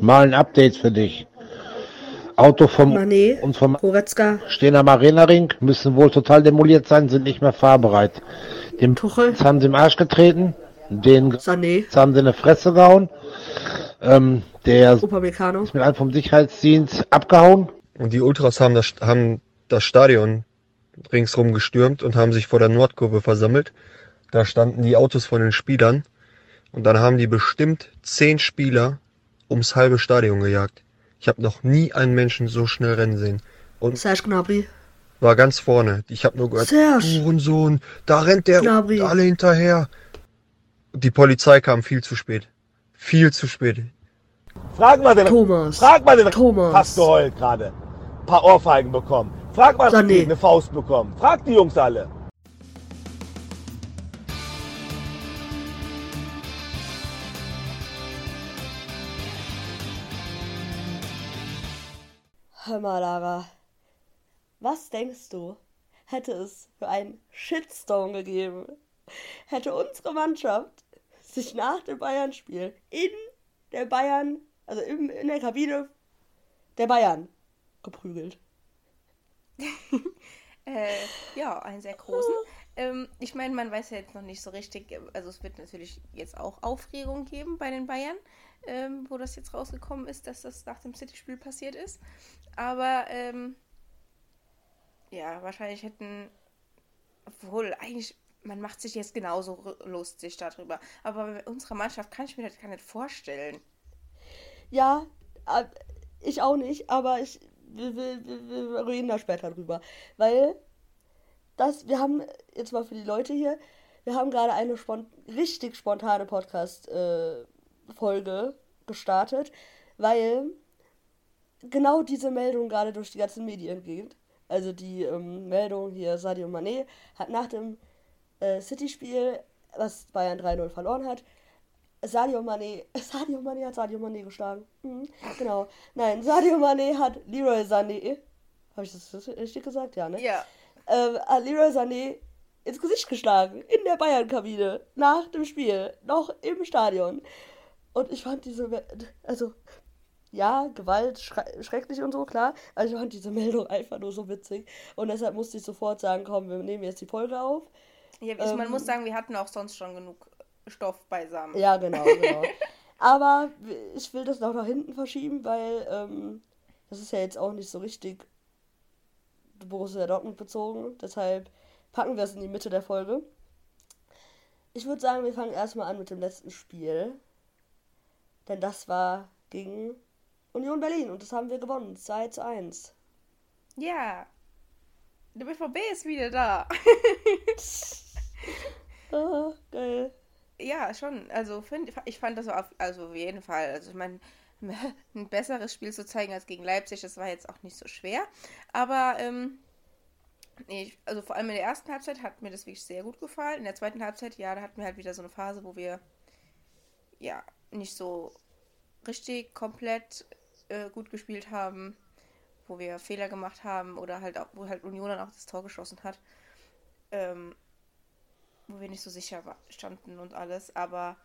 Mal ein Update für dich. Auto vom Mané, und vom Goretzka, stehen am Arena-Ring, müssen wohl total demoliert sein, sind nicht mehr fahrbereit. Dem Tuchel, Jetzt haben sie im Arsch getreten, den Sané, jetzt haben sie in die Fresse gehauen. Ähm, der Upamecano. ist mit einem vom Sicherheitsdienst abgehauen. Und die Ultras haben das, haben das Stadion ringsrum gestürmt und haben sich vor der Nordkurve versammelt. Da standen die Autos von den Spielern. Und dann haben die bestimmt zehn Spieler ums halbe Stadion gejagt. Ich habe noch nie einen Menschen so schnell rennen sehen. Und Serge Gnabry. war ganz vorne. Ich habe nur gehört, Serge. Hurensohn, da rennt der Gnabry. alle hinterher. Die Polizei kam viel zu spät. Viel zu spät. Frag mal den, Thomas. frag mal den, Thomas. hast geheult gerade. Paar Ohrfeigen bekommen. Frag mal, Sané. eine Faust bekommen. Frag die Jungs alle. Hör mal, Lara. Was denkst du, hätte es für einen Shitstorm gegeben, hätte unsere Mannschaft sich nach dem Bayern-Spiel in der Bayern, also im, in der Kabine der Bayern geprügelt? Äh, ja, einen sehr großen. Ähm, ich meine, man weiß ja jetzt noch nicht so richtig, also es wird natürlich jetzt auch Aufregung geben bei den Bayern, ähm, wo das jetzt rausgekommen ist, dass das nach dem City-Spiel passiert ist. Aber ähm, ja, wahrscheinlich hätten, obwohl eigentlich, man macht sich jetzt genauso lustig darüber. Aber bei unserer Mannschaft kann ich mir das gar nicht vorstellen. Ja, äh, ich auch nicht, aber ich, wir, wir, wir, reden da später drüber. Weil das, wir haben jetzt mal für die Leute hier, wir haben gerade eine spont richtig spontane Podcast-Folge gestartet, weil genau diese Meldung gerade durch die ganzen Medien geht. Also die ähm, Meldung hier, Sadio Mané hat nach dem äh, City-Spiel, was Bayern 3-0 verloren hat, Sadio Mané, Sadio Mané hat Sadio Mané geschlagen. Mhm, genau. Nein, Sadio Mané hat Leroy Sané, habe ich das richtig gesagt? Ja, ne? Ja. ähm, hat Leroy Sané ins Gesicht geschlagen. In der Bayern-Kabine. Nach dem Spiel. Noch im Stadion. Und ich fand diese, also, ja, Gewalt, schre schrecklich und so, klar. Aber ich fand diese Meldung einfach nur so witzig. Und deshalb musste ich sofort sagen, komm, wir nehmen jetzt die Folge auf. ja ich, man Ähm, muss sagen, wir hatten auch sonst schon genug Stoff beisammen. Ja, genau, genau. Aber ich will das noch nach hinten verschieben, weil ähm, das ist ja jetzt auch nicht so richtig Borussia Dortmund bezogen. Deshalb packen wir es in die Mitte der Folge. Ich würde sagen, wir fangen erstmal an mit dem letzten Spiel. Denn das war gegen Union Berlin und das haben wir gewonnen. 2 zu 1. Ja. Der BVB ist wieder da. Ah, geil. Ja, schon. Also find, ich fand das auf, also auf jeden Fall. Also ich meine, ein besseres Spiel zu zeigen als gegen Leipzig, das war jetzt auch nicht so schwer. Aber ähm, ich- also vor allem in der ersten Halbzeit hat mir das wirklich sehr gut gefallen. In der zweiten Halbzeit, ja, da hatten wir halt wieder so eine Phase, wo wir ja nicht so richtig komplett äh, gut gespielt haben, wo wir Fehler gemacht haben oder halt auch, wo halt Union dann auch das Tor geschossen hat. Ähm, wo wir nicht so sicher standen und alles, aber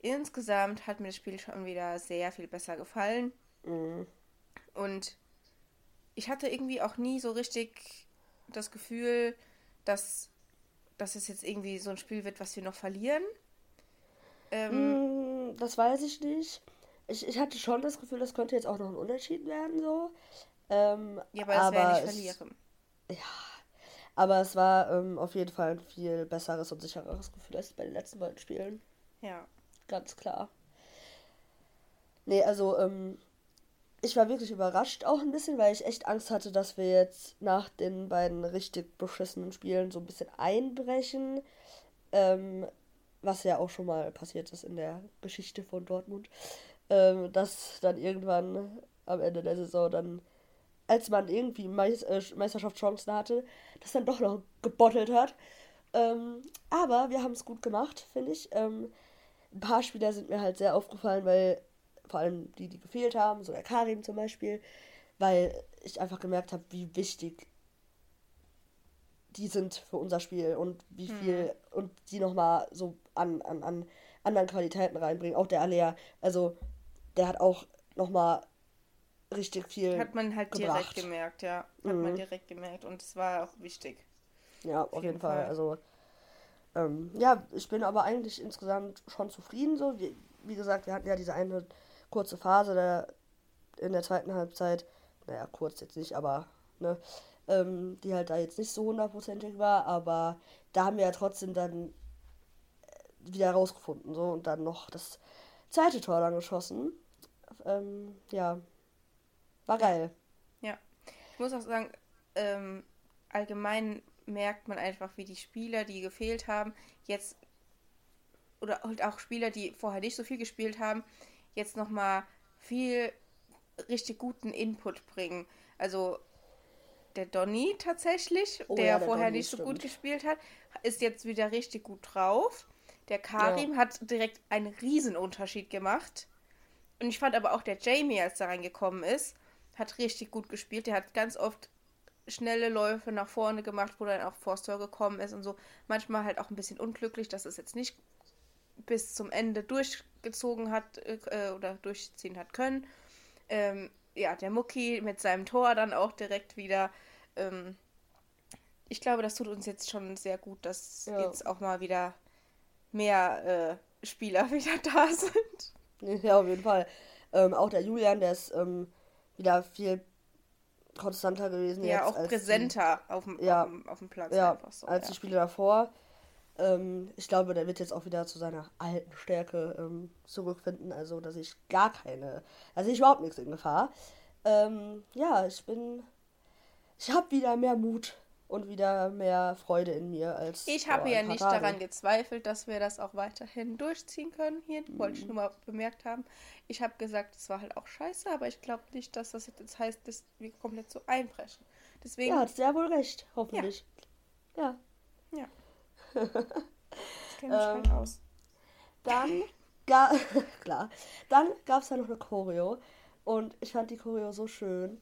insgesamt hat mir das Spiel schon wieder sehr viel besser gefallen Mhm. und ich hatte irgendwie auch nie so richtig das Gefühl, dass, dass es jetzt irgendwie so ein Spiel wird, was wir noch verlieren. Ähm, Mm, Das weiß ich nicht. Ich, ich hatte schon das Gefühl, das könnte jetzt auch noch ein Unterschied werden, so. Ähm, ja, aber das wäre ja nicht es- verlieren. Aber es war ähm, auf jeden Fall ein viel besseres und sichereres Gefühl als bei den letzten beiden Spielen. Ja. Ganz klar. Nee, also, ähm, ich war wirklich überrascht auch ein bisschen, weil ich echt Angst hatte, dass wir jetzt nach den beiden richtig beschissenen Spielen so ein bisschen einbrechen. Ähm, was ja auch schon mal passiert ist in der Geschichte von Dortmund. Ähm, dass dann irgendwann am Ende der Saison dann, als man irgendwie Meis äh, Meisterschaftschancen hatte, das dann doch noch gebottelt hat. Ähm, aber wir haben es gut gemacht, finde ich. Ähm, ein paar Spieler sind mir halt sehr aufgefallen, weil vor allem die, die gefehlt haben, so der Karim zum Beispiel, weil ich einfach gemerkt habe, wie wichtig die sind für unser Spiel und wie viel und die nochmal so an, an, an anderen Qualitäten reinbringen. Auch der Alea, also der hat auch nochmal richtig viel Hat man halt gebracht. direkt gemerkt, ja. Hat man direkt gemerkt und es war auch wichtig. Ja, auf, jeden jeden Fall. Fall. Also, ähm, ja, ich bin aber eigentlich insgesamt schon zufrieden. So, wie, wie gesagt, wir hatten ja diese eine kurze Phase der, in der zweiten Halbzeit. Naja, kurz jetzt nicht, aber ne, ähm, die halt da jetzt nicht so hundertprozentig war. Aber da haben wir ja trotzdem dann äh, wieder rausgefunden so und dann noch das zweite Tor dann geschossen. Ähm, ja, war geil. Ich muss auch sagen, ähm, allgemein merkt man einfach, wie die Spieler, die gefehlt haben, jetzt oder halt auch Spieler, die vorher nicht so viel gespielt haben, jetzt nochmal viel richtig guten Input bringen. Also der Donny tatsächlich, Oh der ja, der vorher Donny, nicht so gut stimmt. gespielt hat, ist jetzt wieder richtig gut drauf. Der Karim hat direkt einen Riesenunterschied gemacht. Und ich fand aber auch der Jamie, als er reingekommen ist, hat richtig gut gespielt. Der hat ganz oft schnelle Läufe nach vorne gemacht, wo dann auch vors Tor gekommen ist und so. Manchmal halt auch ein bisschen unglücklich, dass es jetzt nicht bis zum Ende durchgezogen hat äh, oder durchziehen hat können. Ähm, ja, der Mucki mit seinem Tor dann auch direkt wieder. Ähm, ich glaube, das tut uns jetzt schon sehr gut, dass Ja. jetzt auch mal wieder mehr äh, Spieler wieder da sind. Ja, auf jeden Fall. Ähm, auch der Julian, der ist ähm, wieder viel konstanter gewesen Ja, auch präsenter auf dem, Ja. auf dem, auf dem Platz die, ja, so. als ja. die Spiele davor. Ähm, ich glaube, der wird jetzt auch wieder zu seiner alten Stärke ähm, zurückfinden. Also, dass ich gar keine, sehe ich überhaupt nichts in Gefahr. Ähm, ja, ich bin, ich habe wieder mehr Mut und wieder mehr Freude in mir als Ich habe ja nicht Tagen. daran gezweifelt, dass wir das auch weiterhin durchziehen können. Hier wollte Mhm. ich nur mal bemerkt haben. Ich habe gesagt, es war halt auch scheiße, aber ich glaube nicht, dass das jetzt heißt, dass wir komplett so einbrechen. Deswegen, Ja, hat sehr wohl recht, hoffentlich. Ja. ich kenne mich halt ähm, aus. Dann, ga klar, dann gab es ja noch eine Choreo und ich fand die Choreo so schön,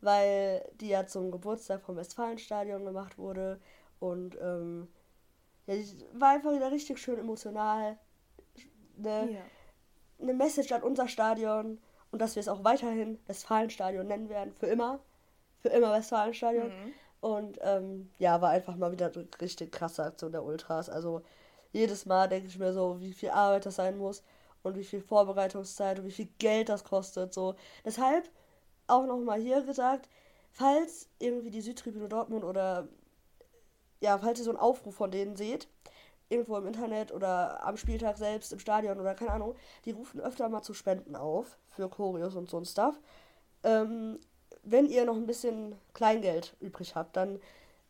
weil die ja zum Geburtstag vom Westfalenstadion gemacht wurde und ähm, ja, war einfach wieder richtig schön emotional. Eine, Ja. eine Message an unser Stadion und dass wir es auch weiterhin Westfalenstadion nennen werden, für immer. Für immer Westfalenstadion. Mhm. Und ähm, ja, war einfach mal wieder eine richtig krasse Aktion der Ultras. Also jedes Mal denke ich mir so, wie viel Arbeit das sein muss und wie viel Vorbereitungszeit und wie viel Geld das kostet. So. Deshalb auch nochmal hier gesagt, falls irgendwie die Südtribüne Dortmund oder ja, falls ihr so einen Aufruf von denen seht, irgendwo im Internet oder am Spieltag selbst im Stadion oder keine Ahnung, die rufen öfter mal zu Spenden auf für Choreos und so ein Stuff. Ähm, wenn ihr noch ein bisschen Kleingeld übrig habt, dann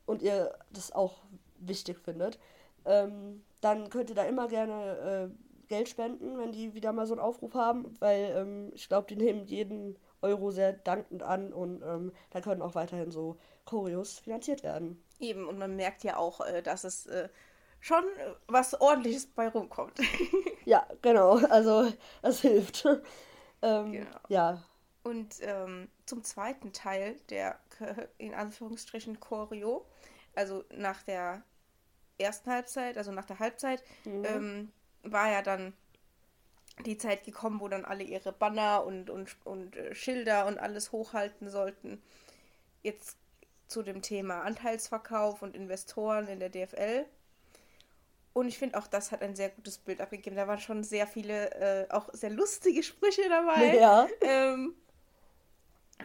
und ihr das auch wichtig findet, ähm, dann könnt ihr da immer gerne äh, Geld spenden, wenn die wieder mal so einen Aufruf haben, weil ähm, ich glaube, die nehmen jeden Euro sehr dankend an und ähm, da können auch weiterhin so Choreos finanziert werden. Eben, und man merkt ja auch, äh, dass es äh, schon äh, was ordentliches bei rumkommt. Ja, genau, also das hilft. ähm, Genau. Ja, Und ähm, zum zweiten Teil der in Anführungsstrichen Choreo, also nach der ersten Halbzeit, also nach der Halbzeit, ähm, war ja dann die Zeit gekommen, wo dann alle ihre Banner und, und, und äh, Schilder und alles hochhalten sollten. Jetzt zu dem Thema Anteilsverkauf und Investoren in der DFL. Und ich finde auch, das hat ein sehr gutes Bild abgegeben. Da waren schon sehr viele, äh, auch sehr lustige Sprüche dabei. ja. Ähm,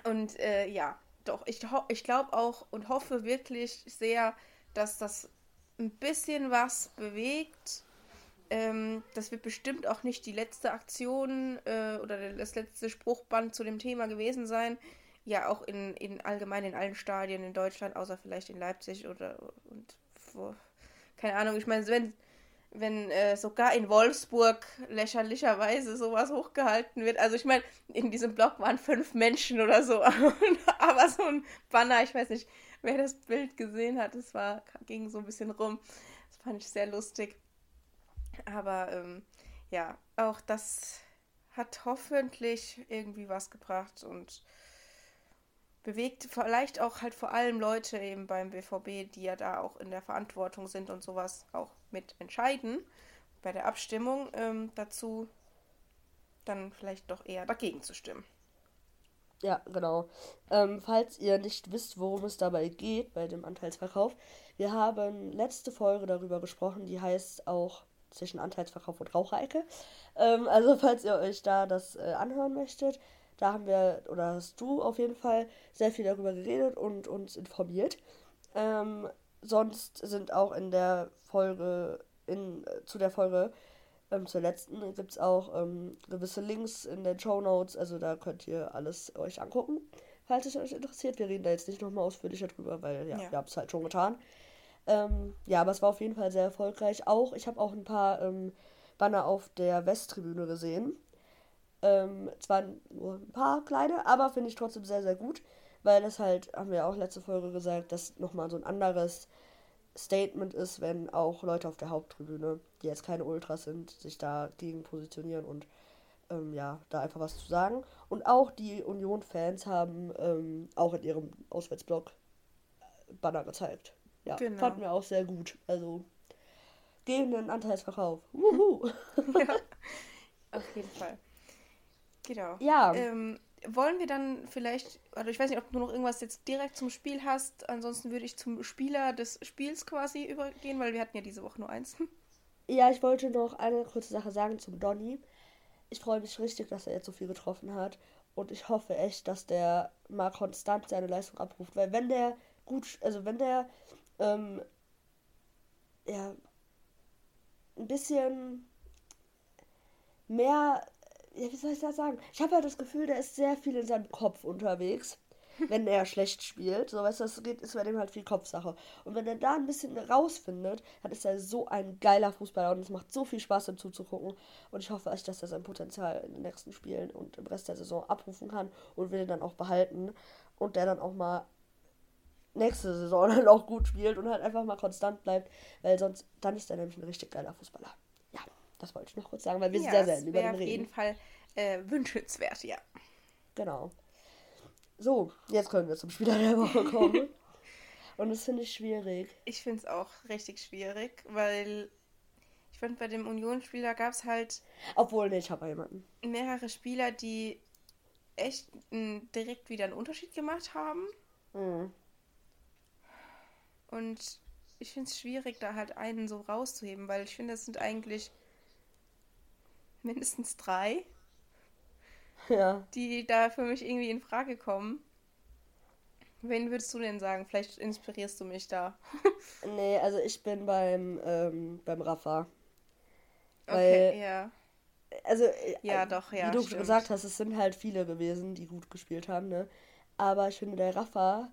und äh, ja, doch, ich, ich glaube auch und hoffe wirklich sehr, dass das ein bisschen was bewegt. Ähm, das wird bestimmt auch nicht die letzte Aktion äh, oder das letzte Spruchband zu dem Thema gewesen sein. Ja, auch in, in allgemein in allen Stadien in Deutschland, außer vielleicht in Leipzig oder und wo, keine Ahnung. Ich meine, wenn, wenn äh, sogar in Wolfsburg lächerlicherweise sowas hochgehalten wird. Also ich meine, in diesem Blog waren fünf Menschen oder so, aber so ein Banner, ich weiß nicht, wer das Bild gesehen hat, es war ging so ein bisschen rum. Das fand ich sehr lustig. Aber ähm, ja, auch das hat hoffentlich irgendwie was gebracht und bewegt vielleicht auch halt vor allem Leute eben beim BVB, die ja da auch in der Verantwortung sind und sowas auch mit entscheiden bei der Abstimmung ähm, dazu, dann vielleicht doch eher dagegen zu stimmen. Ja, genau. Ähm, falls ihr nicht wisst, worum es dabei geht bei dem Anteilsverkauf, wir haben letzte Folge darüber gesprochen, die heißt auch zwischen Anteilsverkauf und Raucherecke. Ähm, also falls ihr euch da das äh, anhören möchtet, da haben wir, oder hast du auf jeden Fall sehr viel darüber geredet und uns informiert. Ähm, sonst sind auch in der Folge, in, äh, zu der Folge, ähm, zur letzten, gibt es auch ähm, gewisse Links in den Show Notes. Also da könnt ihr alles euch angucken, falls es euch interessiert. Wir reden da jetzt nicht nochmal ausführlicher drüber, weil ja, Ja. wir haben es halt schon getan. Ähm, ja, aber es war auf jeden Fall sehr erfolgreich. Auch, ich habe auch ein paar ähm, Banner auf der Westtribüne gesehen. Ähm, zwar nur ein paar kleine, aber finde ich trotzdem sehr, sehr gut, weil das halt, haben wir auch letzte Folge gesagt, das nochmal so ein anderes Statement ist, wenn auch Leute auf der Haupttribüne, die jetzt keine Ultras sind, sich dagegen positionieren und ähm, ja, da einfach was zu sagen. Und auch die Union-Fans haben ähm, auch in ihrem Auswärtsblock Banner gezeigt. Ja, Genau. fanden wir auch sehr gut. Also gegen den Anteilsverkauf. Wuhu. ja, auf jeden Fall. Genau. Ja. Ähm, wollen wir dann vielleicht, also ich weiß nicht, ob du noch irgendwas jetzt direkt zum Spiel hast, ansonsten würde ich zum Spieler des Spiels quasi übergehen, weil wir hatten ja diese Woche nur eins. Ja, ich wollte noch eine kurze Sache sagen zum Donny. Ich freue mich richtig, dass er jetzt so viel getroffen hat. Und ich hoffe echt, dass der mal konstant seine Leistung abruft. Weil wenn der gut, also wenn der ähm, ja ein bisschen mehr, ja, wie soll ich das sagen? Ich habe halt das Gefühl, der ist sehr viel in seinem Kopf unterwegs, wenn er schlecht spielt. So, weißt du, das geht, ist bei dem halt viel Kopfsache. Und wenn er da ein bisschen rausfindet, dann ist er so ein geiler Fußballer und es macht so viel Spaß, ihm zuzugucken. Und ich hoffe echt, dass er sein Potenzial in den nächsten Spielen und im Rest der Saison abrufen kann und will ihn dann auch behalten. Und der dann auch mal nächste Saison dann auch gut spielt und halt einfach mal konstant bleibt, weil sonst, dann ist er nämlich ein richtig geiler Fußballer. Ja, das wollte ich noch kurz sagen, weil wir ja, sehr selten über den auf jeden reden. Fall äh, wünschenswert, ja. Genau. So, jetzt können wir zum Spieler der Woche kommen. Und das finde ich schwierig. Ich finde es auch richtig schwierig, weil ich fand, bei dem Union-Spieler gab es halt Obwohl, nee, ich habe jemanden. mehrere Spieler, die echt m, direkt wieder einen Unterschied gemacht haben. Mhm. Und ich finde es schwierig, da halt einen so rauszuheben, weil ich finde, es sind eigentlich mindestens drei, Ja. die da für mich irgendwie in Frage kommen. Wen würdest du denn sagen? Vielleicht inspirierst du mich da. Nee, also ich bin beim, ähm, beim Rafa. Okay, Weil- ja. Also, äh, Ja, äh, doch, ja, Wie du stimmt. gesagt hast, es sind halt viele gewesen, die gut gespielt haben, ne? Aber ich finde, der Rafa,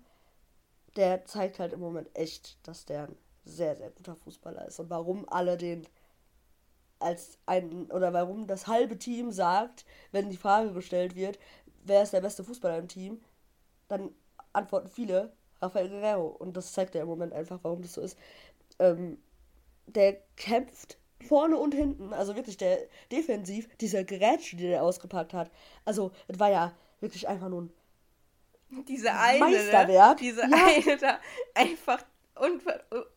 der zeigt halt im Moment echt, dass der ein sehr, sehr guter Fußballer ist. Und warum alle den als ein, oder warum das halbe Team sagt, wenn die Frage gestellt wird, wer ist der beste Fußballer im Team, dann antworten viele Rafael Guerrero. Und das zeigt ja im Moment einfach, warum das so ist. Ähm, der kämpft vorne und hinten, also wirklich der defensiv, diese Gerätsche, die der ausgepackt hat. Also, es war ja wirklich einfach nur ein Diese eine, Meisterwerk. Ne? diese Ja. eine da einfach, un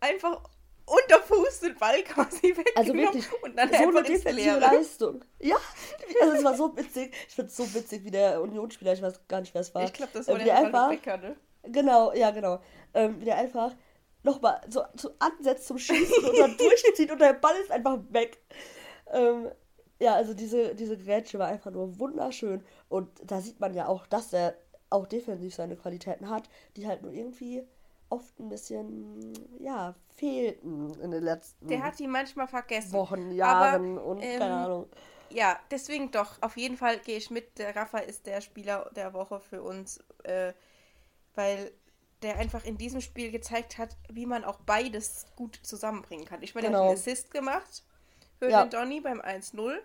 einfach unter Fuß den Ball quasi weggenommen Also wirklich, und dann so eine einfach ins defensive. Leistung. Ja, also es war so witzig. Ich finde es so witzig, wie der Unionsspieler, ich weiß gar nicht, wer es war. Ich glaube, das äh, war wie der der einfach, Becker, ne? Genau, ja, genau. Ähm, wie der einfach nochmal so, so ansetzt zum Schießen und dann durchzieht und der Ball ist einfach weg. Ähm, ja, also diese, diese Grätsche war einfach nur wunderschön. Und da sieht man ja auch, dass er auch defensiv seine Qualitäten hat, die halt nur irgendwie oft ein bisschen, ja, fehlten in den letzten Der hat die manchmal vergessen. Wochen, Jahren und ähm, keine Ahnung. Ja, deswegen doch. Auf jeden Fall gehe ich mit. Der Rafa ist der Spieler der Woche für uns, äh, weil der einfach in diesem Spiel gezeigt hat, wie man auch beides gut zusammenbringen kann. Ich meine, er hat Genau. einen Assist gemacht für Ja. den Donny beim 1-0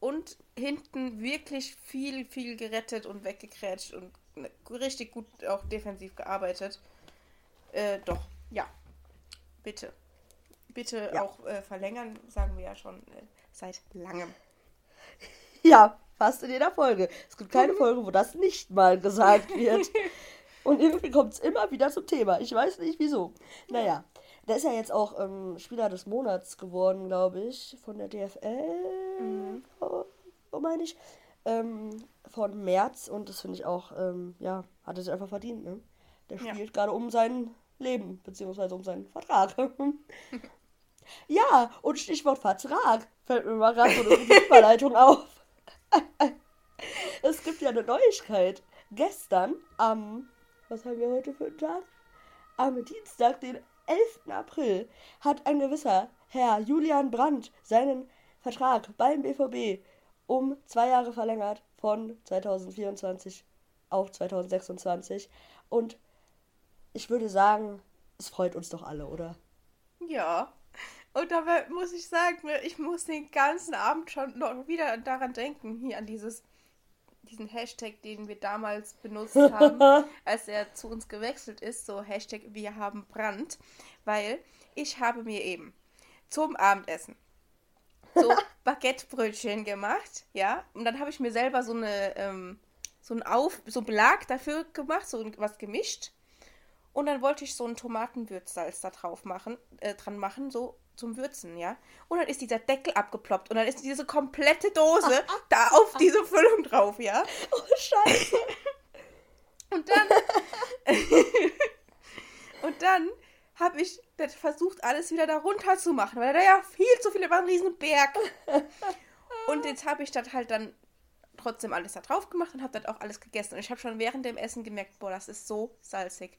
und hinten wirklich viel, viel gerettet und weggekrätscht und richtig gut auch defensiv gearbeitet. Äh, doch, ja. Bitte. Bitte Ja. auch äh, verlängern, sagen wir ja schon äh, seit langem. Ja, fast in jeder Folge. Es gibt keine Folge, wo das nicht mal gesagt wird. Und irgendwie kommt es immer wieder zum Thema. Ich weiß nicht wieso. Naja, der ist ja jetzt auch ähm, Spieler des Monats geworden, glaube ich, von der DFL. Mhm. Oh, oh meine ich. Ähm, von März und das finde ich auch, ähm, ja, hat er sich einfach verdient, ne? Der Ja. spielt gerade um sein Leben, beziehungsweise um seinen Vertrag. ja, und Stichwort Vertrag fällt mir mal gerade so eine Überleitung auf. es gibt ja eine Neuigkeit. Gestern, am, was haben wir heute für einen Tag? Am Dienstag, den 11. April, hat ein gewisser Herr Julian Brandt seinen Vertrag beim BVB um zwei Jahre verlängert von 2024 auf 2026. Und ich würde sagen, es freut uns doch alle, oder? Ja. Und dabei muss ich sagen, ne, ich muss den ganzen Abend schon noch wieder daran denken, hier an dieses, diesen Hashtag, den wir damals benutzt haben, als er zu uns gewechselt ist, so Hashtag wir haben Brand, weil ich habe mir eben zum Abendessen so Baguettebrötchen gemacht, ja, und dann habe ich mir selber so eine, ähm, so einen Auf, so Belag dafür gemacht, so was gemischt. Und dann wollte ich so ein Tomatenwürzsalz da drauf machen, äh, dran machen, so zum Würzen, ja. Und dann ist dieser Deckel abgeploppt und dann ist diese komplette Dose da auf diese Füllung drauf, ja. Oh, Scheiße. Und dann. und dann habe ich versucht, alles wieder da runter zu machen, weil da ja viel zu viele war, ein riesen Berg. Und jetzt habe ich das halt dann trotzdem alles da drauf gemacht und habe das auch alles gegessen. Und ich habe schon während dem Essen gemerkt, boah, das ist so salzig.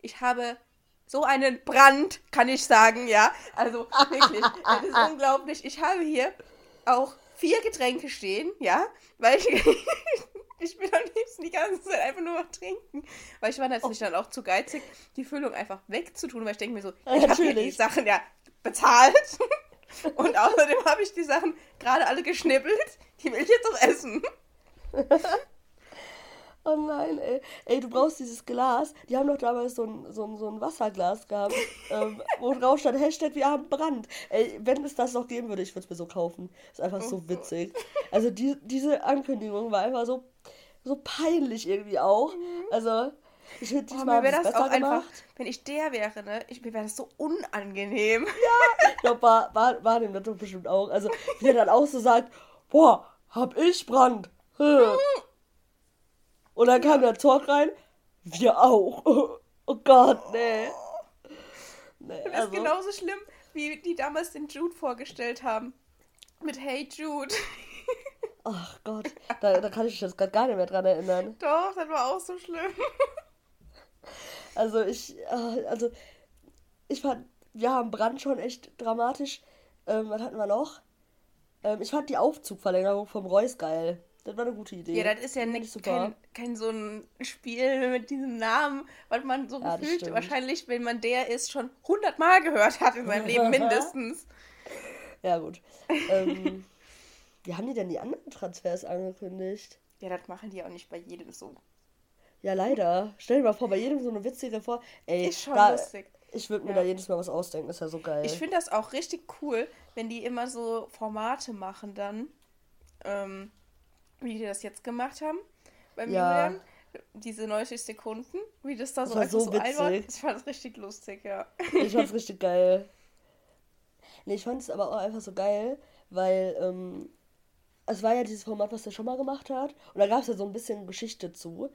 Ich habe so einen Brand, kann ich sagen, ja. Also wirklich, das ist unglaublich. Ich habe hier auch vier Getränke stehen, ja, weil ich, ich will am liebsten die ganze Zeit einfach nur noch trinken. Weil ich war natürlich dann auch zu geizig, die Füllung einfach wegzutun, weil ich denke mir so, ich habe die. Sachen ja bezahlt. Und außerdem habe ich die Sachen gerade alle geschnippelt. Die will ich jetzt auch essen. Oh nein, ey. Ey, du brauchst dieses Glas. Die haben doch damals so ein, so ein, so ein Wasserglas gehabt, ähm, wo drauf stand Hashtag wir haben Brand. Ey, wenn es das noch geben würde, ich würde es mir so kaufen. Ist einfach so witzig. Also die, diese Ankündigung war einfach so, so peinlich irgendwie auch. Also, ich Oh, diesmal mir sie es das besser auch einfach, gemacht. wenn ich der wäre, ne? Ich, mir wäre das so unangenehm. Ich glaube, war, war, war dem das doch bestimmt auch. Also, wie er dann auch so sagt, boah, hab ich Brand. Hä. Und dann kam der Talk rein, wir auch. Oh Gott, nee. Nee, Das also, ist genauso schlimm, wie die damals den Jude vorgestellt haben. Mit Hey Jude. Ach Gott, da, da kann ich mich jetzt gerade gar nicht mehr dran erinnern. Doch, das war auch so schlimm. Also ich, äh, also ich fand, wir haben Brand schon echt dramatisch. Ähm, was hatten wir noch? Ähm, ich fand die Aufzugverlängerung vom Reus geil. Das war eine gute Idee. Ja, das ist ja nicht kein, kein so ein Spiel mit diesem Namen, was man so Ja, gefühlt wahrscheinlich, wenn man der ist, schon hundertmal gehört hat in seinem Leben mindestens. Ja, gut. ähm, wie haben die denn die anderen Transfers angekündigt? Ja, das machen die auch nicht bei jedem so. Ja, leider. Stell dir mal vor, bei jedem so eine witzige vor. Ey, Ist schon da, lustig. ich würde mir Ja. da jedes Mal was ausdenken. Ist ja so geil. Ich finde das auch richtig cool, wenn die immer so Formate machen dann, ähm, wie die das jetzt gemacht haben beim Ja. Julian. Diese 90 Sekunden, wie das da Das so war einfach so so witzig. Ich fand das richtig lustig, ja. Ich fand's richtig geil. Nee, ich fand's aber auch einfach so geil, weil ähm, es war ja dieses Format, was er schon mal gemacht hat. Und da gab's ja so ein bisschen Geschichte zu.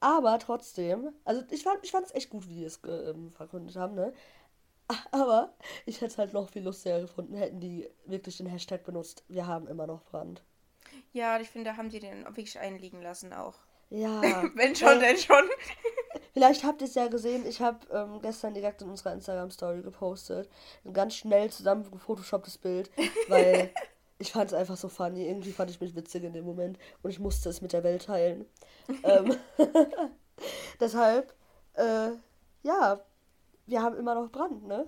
Aber trotzdem, also ich fand ich fand's echt gut, wie die es ähm, verkündet haben, ne? Aber ich hätte es halt noch viel lustiger gefunden, hätten die wirklich den Hashtag benutzt. Wir haben immer noch Brand. Ja, ich finde, da haben die den wirklich einliegen lassen auch. Ja. Wenn schon, denn schon. Vielleicht habt ihr es ja gesehen, ich habe ähm, gestern direkt in unserer Instagram-Story gepostet. Ein ganz schnell zusammen gefotoshopptes Bild, weil ich fand es einfach so funny. Irgendwie fand ich mich witzig in dem Moment und ich musste es mit der Welt teilen. ähm, deshalb, äh, ja, wir haben immer noch Brand, ne?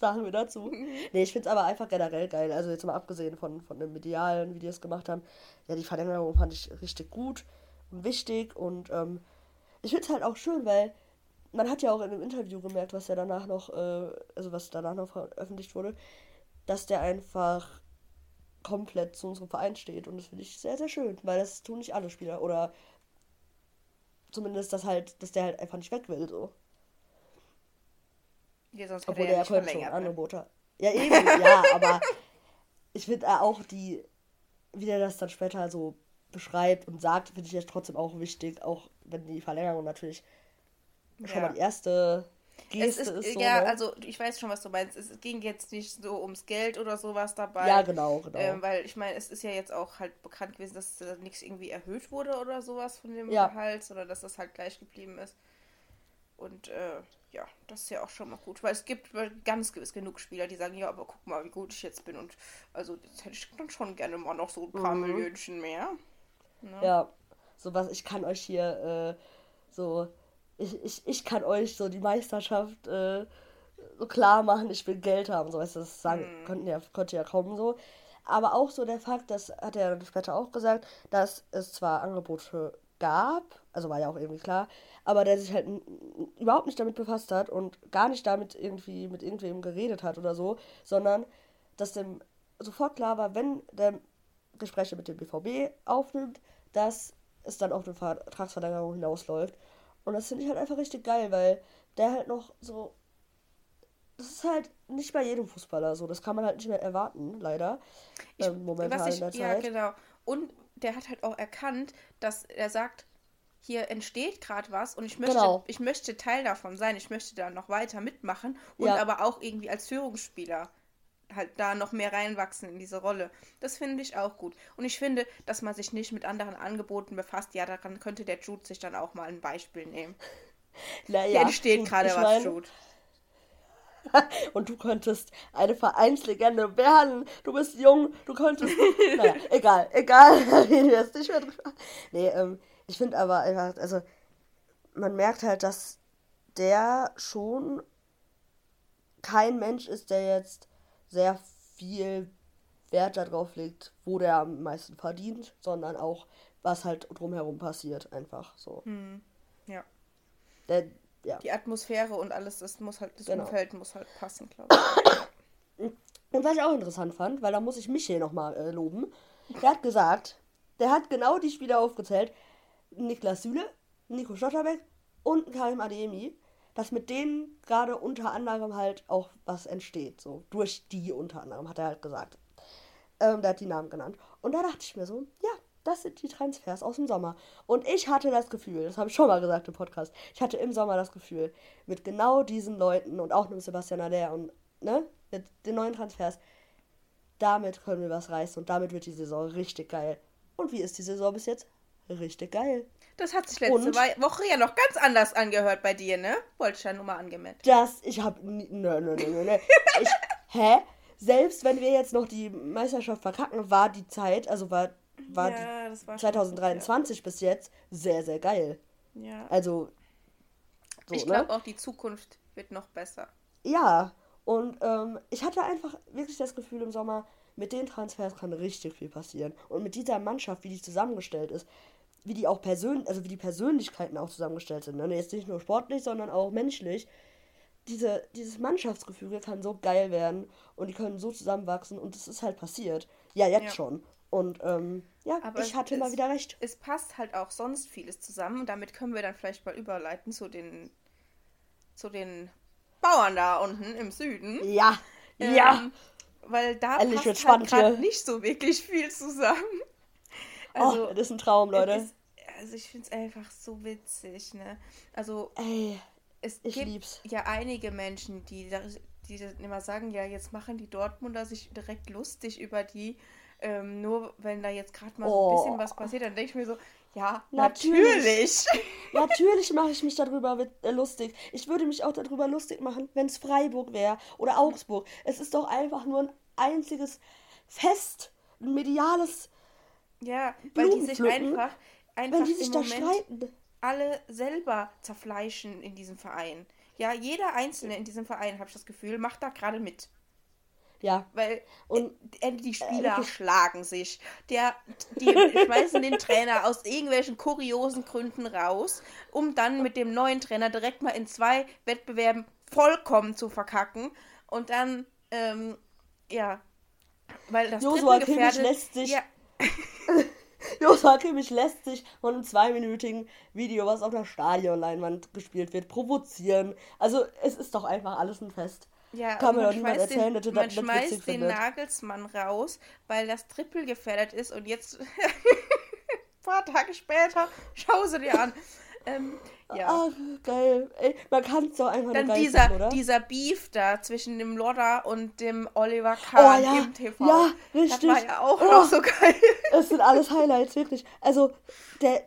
Sagen wir dazu. Nee, ich finde es aber einfach generell geil. Also jetzt mal abgesehen von, von dem Medialen, wie die es gemacht haben. Ja, die Verlängerung fand ich richtig gut und wichtig und ähm, ich finde es halt auch schön, weil man hat ja auch in einem Interview gemerkt, was ja danach noch, äh, also was danach noch veröffentlicht wurde, dass der einfach komplett zu unserem Verein steht. Und das finde ich sehr, sehr schön, weil das tun nicht alle Spieler. Oder zumindest, dass halt, dass der halt einfach nicht weg will, so. Ja, sonst Obwohl der er ja könnte schon ne? Angebote hat. Ja, eben, ja, aber ich finde auch die, wie der das dann später so beschreibt und sagt, finde ich jetzt trotzdem auch wichtig, auch wenn die Verlängerung natürlich schon Ja. mal die erste Es Geste ist, ist. so, ja, ne? also ich weiß schon, was du meinst. Es ging jetzt nicht so ums Geld oder sowas dabei. ja, genau, genau. Ähm, weil ich meine, es ist ja jetzt auch halt bekannt gewesen, dass da nichts irgendwie erhöht wurde oder sowas von dem Ja. Gehalt, sondern dass das halt gleich geblieben ist. Und äh, ja, das ist ja auch schon mal gut, weil es gibt ganz gewiss genug Spieler, die sagen, ja, aber guck mal, wie gut ich jetzt bin und also jetzt hätte ich dann schon gerne mal noch so ein paar Mhm. Millionchen mehr. Ne? Ja, so was, ich kann euch hier äh, so, ich, ich, ich kann euch so die Meisterschaft äh, so klar machen, ich will Geld haben, so weißt du, das sagen, Mhm. könnten ja, könnte ja kommen so. Aber auch so der Fakt, das hat er dann später auch gesagt, dass es zwar Angebote gab, also war ja auch irgendwie klar, aber der sich halt überhaupt nicht damit befasst hat und gar nicht damit irgendwie mit irgendwem geredet hat oder so, sondern dass dem sofort klar war, wenn der Gespräche mit dem BVB aufnimmt, dass es dann auf eine Vertragsverlängerung hinausläuft. Und das finde ich halt einfach richtig geil, weil der halt noch so. Das ist halt nicht bei jedem Fußballer so. Das kann man halt nicht mehr erwarten, leider. Ich- ähm, momentan was ich, in der ja, Zeit. genau. Und der hat halt auch erkannt, dass er sagt, hier entsteht gerade was und ich möchte, Genau. ich möchte Teil davon sein, ich möchte da noch weiter mitmachen und Ja. aber auch irgendwie als Führungsspieler halt da noch mehr reinwachsen in diese Rolle. Das finde ich auch gut. Und ich finde, dass man sich nicht mit anderen Angeboten befasst, ja, daran könnte der Jude sich dann auch mal ein Beispiel nehmen. Naja, Hier entsteht gut, gerade was, meine, Jude. Und du könntest eine Vereinslegende werden. Du bist jung, du könntest. naja, egal, egal. Jetzt nicht mehr drüber. Nee, ähm, ich finde aber einfach, also, man merkt halt, dass der schon kein Mensch ist, der jetzt sehr viel Wert darauf legt, wo der am meisten verdient, sondern auch, was halt drumherum passiert, einfach so. Hm. Ja. Der, ja. Die Atmosphäre und alles, das muss halt, das Genau. Umfeld muss halt passen, glaube ich. Und was ich auch interessant fand, weil da muss ich Michel nochmal äh, loben, der hat gesagt, der hat genau die Spieler aufgezählt, Niklas Süle, Nico Schotterbeck und Karim Adeyemi, dass mit denen gerade unter anderem halt auch was entsteht, so durch die unter anderem, hat er halt gesagt. Ähm, der hat die Namen genannt. Und da dachte ich mir so, ja, das sind die Transfers aus dem Sommer. Und ich hatte das Gefühl, das habe ich schon mal gesagt im Podcast, ich hatte im Sommer das Gefühl, mit genau diesen Leuten und auch mit Sebastian Aller und ne, mit den neuen Transfers, damit können wir was reißen und damit wird die Saison richtig geil. Und wie ist die Saison bis jetzt? Richtig geil. Das hat sich letzte Und? Woche ja noch ganz anders angehört bei dir, ne? Wollte ich ja nur mal angemeldet. Das, ich hab. Nö, nö, nö, nö, nö. Ich, hä? Selbst wenn wir jetzt noch die Meisterschaft verkacken, war die Zeit, also war, war ja, war die schon 2023 bis jetzt sehr, sehr geil. gut, Ja. Also. So, ich ne? glaube auch, die Zukunft wird noch besser. Ja, und ähm, ich hatte einfach wirklich das Gefühl im Sommer, mit den Transfers kann richtig viel passieren. Und mit dieser Mannschaft, wie die zusammengestellt ist, wie die auch persönlich, also wie die Persönlichkeiten auch zusammengestellt sind. Ne? Jetzt nicht nur sportlich, sondern auch menschlich. Diese, dieses Mannschaftsgefüge kann so geil werden und die können so zusammenwachsen und das ist halt passiert. Ja, jetzt Ja. schon. Und ähm, ja, Aber ich hatte es- mal wieder recht. Es passt halt auch sonst vieles zusammen und damit können wir dann vielleicht mal überleiten zu den zu den Bauern da unten im Süden. Ja, ja. Ähm, weil da Endlich passt halt gerade nicht so wirklich viel zusammen. Oh, das ist ein Traum, Leute. ist, also ich finde es einfach so witzig, ne? Also Ey, es ich gibt lieb's. ja einige Menschen, die, die immer sagen, ja, jetzt machen die Dortmunder sich direkt lustig über die, ähm, nur wenn da jetzt gerade mal so ein Oh. bisschen was passiert, dann denke ich mir so, ja, Natürlich. natürlich. Natürlich mache ich mich darüber äh, lustig. Ich würde mich auch darüber lustig machen, wenn es Freiburg wäre oder Augsburg. Es ist doch einfach nur ein einziges Fest, ein mediales, Ja, weil die sich einfach, einfach wenn die sich im da Moment streiten. alle selber zerfleischen in diesem Verein. Ja, jeder Einzelne in diesem Verein, habe ich das Gefühl, macht da gerade mit. Ja, Weil Und, äh, die Spieler wirklich- schlagen sich. Der, die schmeißen den Trainer aus irgendwelchen kuriosen Gründen raus, um dann mit dem neuen Trainer direkt mal in zwei Wettbewerben vollkommen zu verkacken. Und dann, ähm, ja, weil das Joshua Kimmich lässt sich- Ja, Joshua Kimmich lässt sich von einem zweiminütigen Video, was auf einer Stadionleinwand gespielt wird, provozieren. Also, es ist doch einfach alles ein Fest. Ja, Kann man doch niemand schmeißt erzählen, den, dass man das schmeißt den findet. Nagelsmann raus, weil das Triple gefährdet ist und jetzt paar Tage später, schau sie dir an. Ähm, ja. Ach, geil. Ey, man kann es doch einfach Dann nur geil dieser, finden, oder? dieser Beef da zwischen dem Lodder und dem Oliver Kahn Oh, ja. im TV. Ja, Das richtig. war ja auch Oh. noch so geil. Das sind alles Highlights, wirklich. Also, der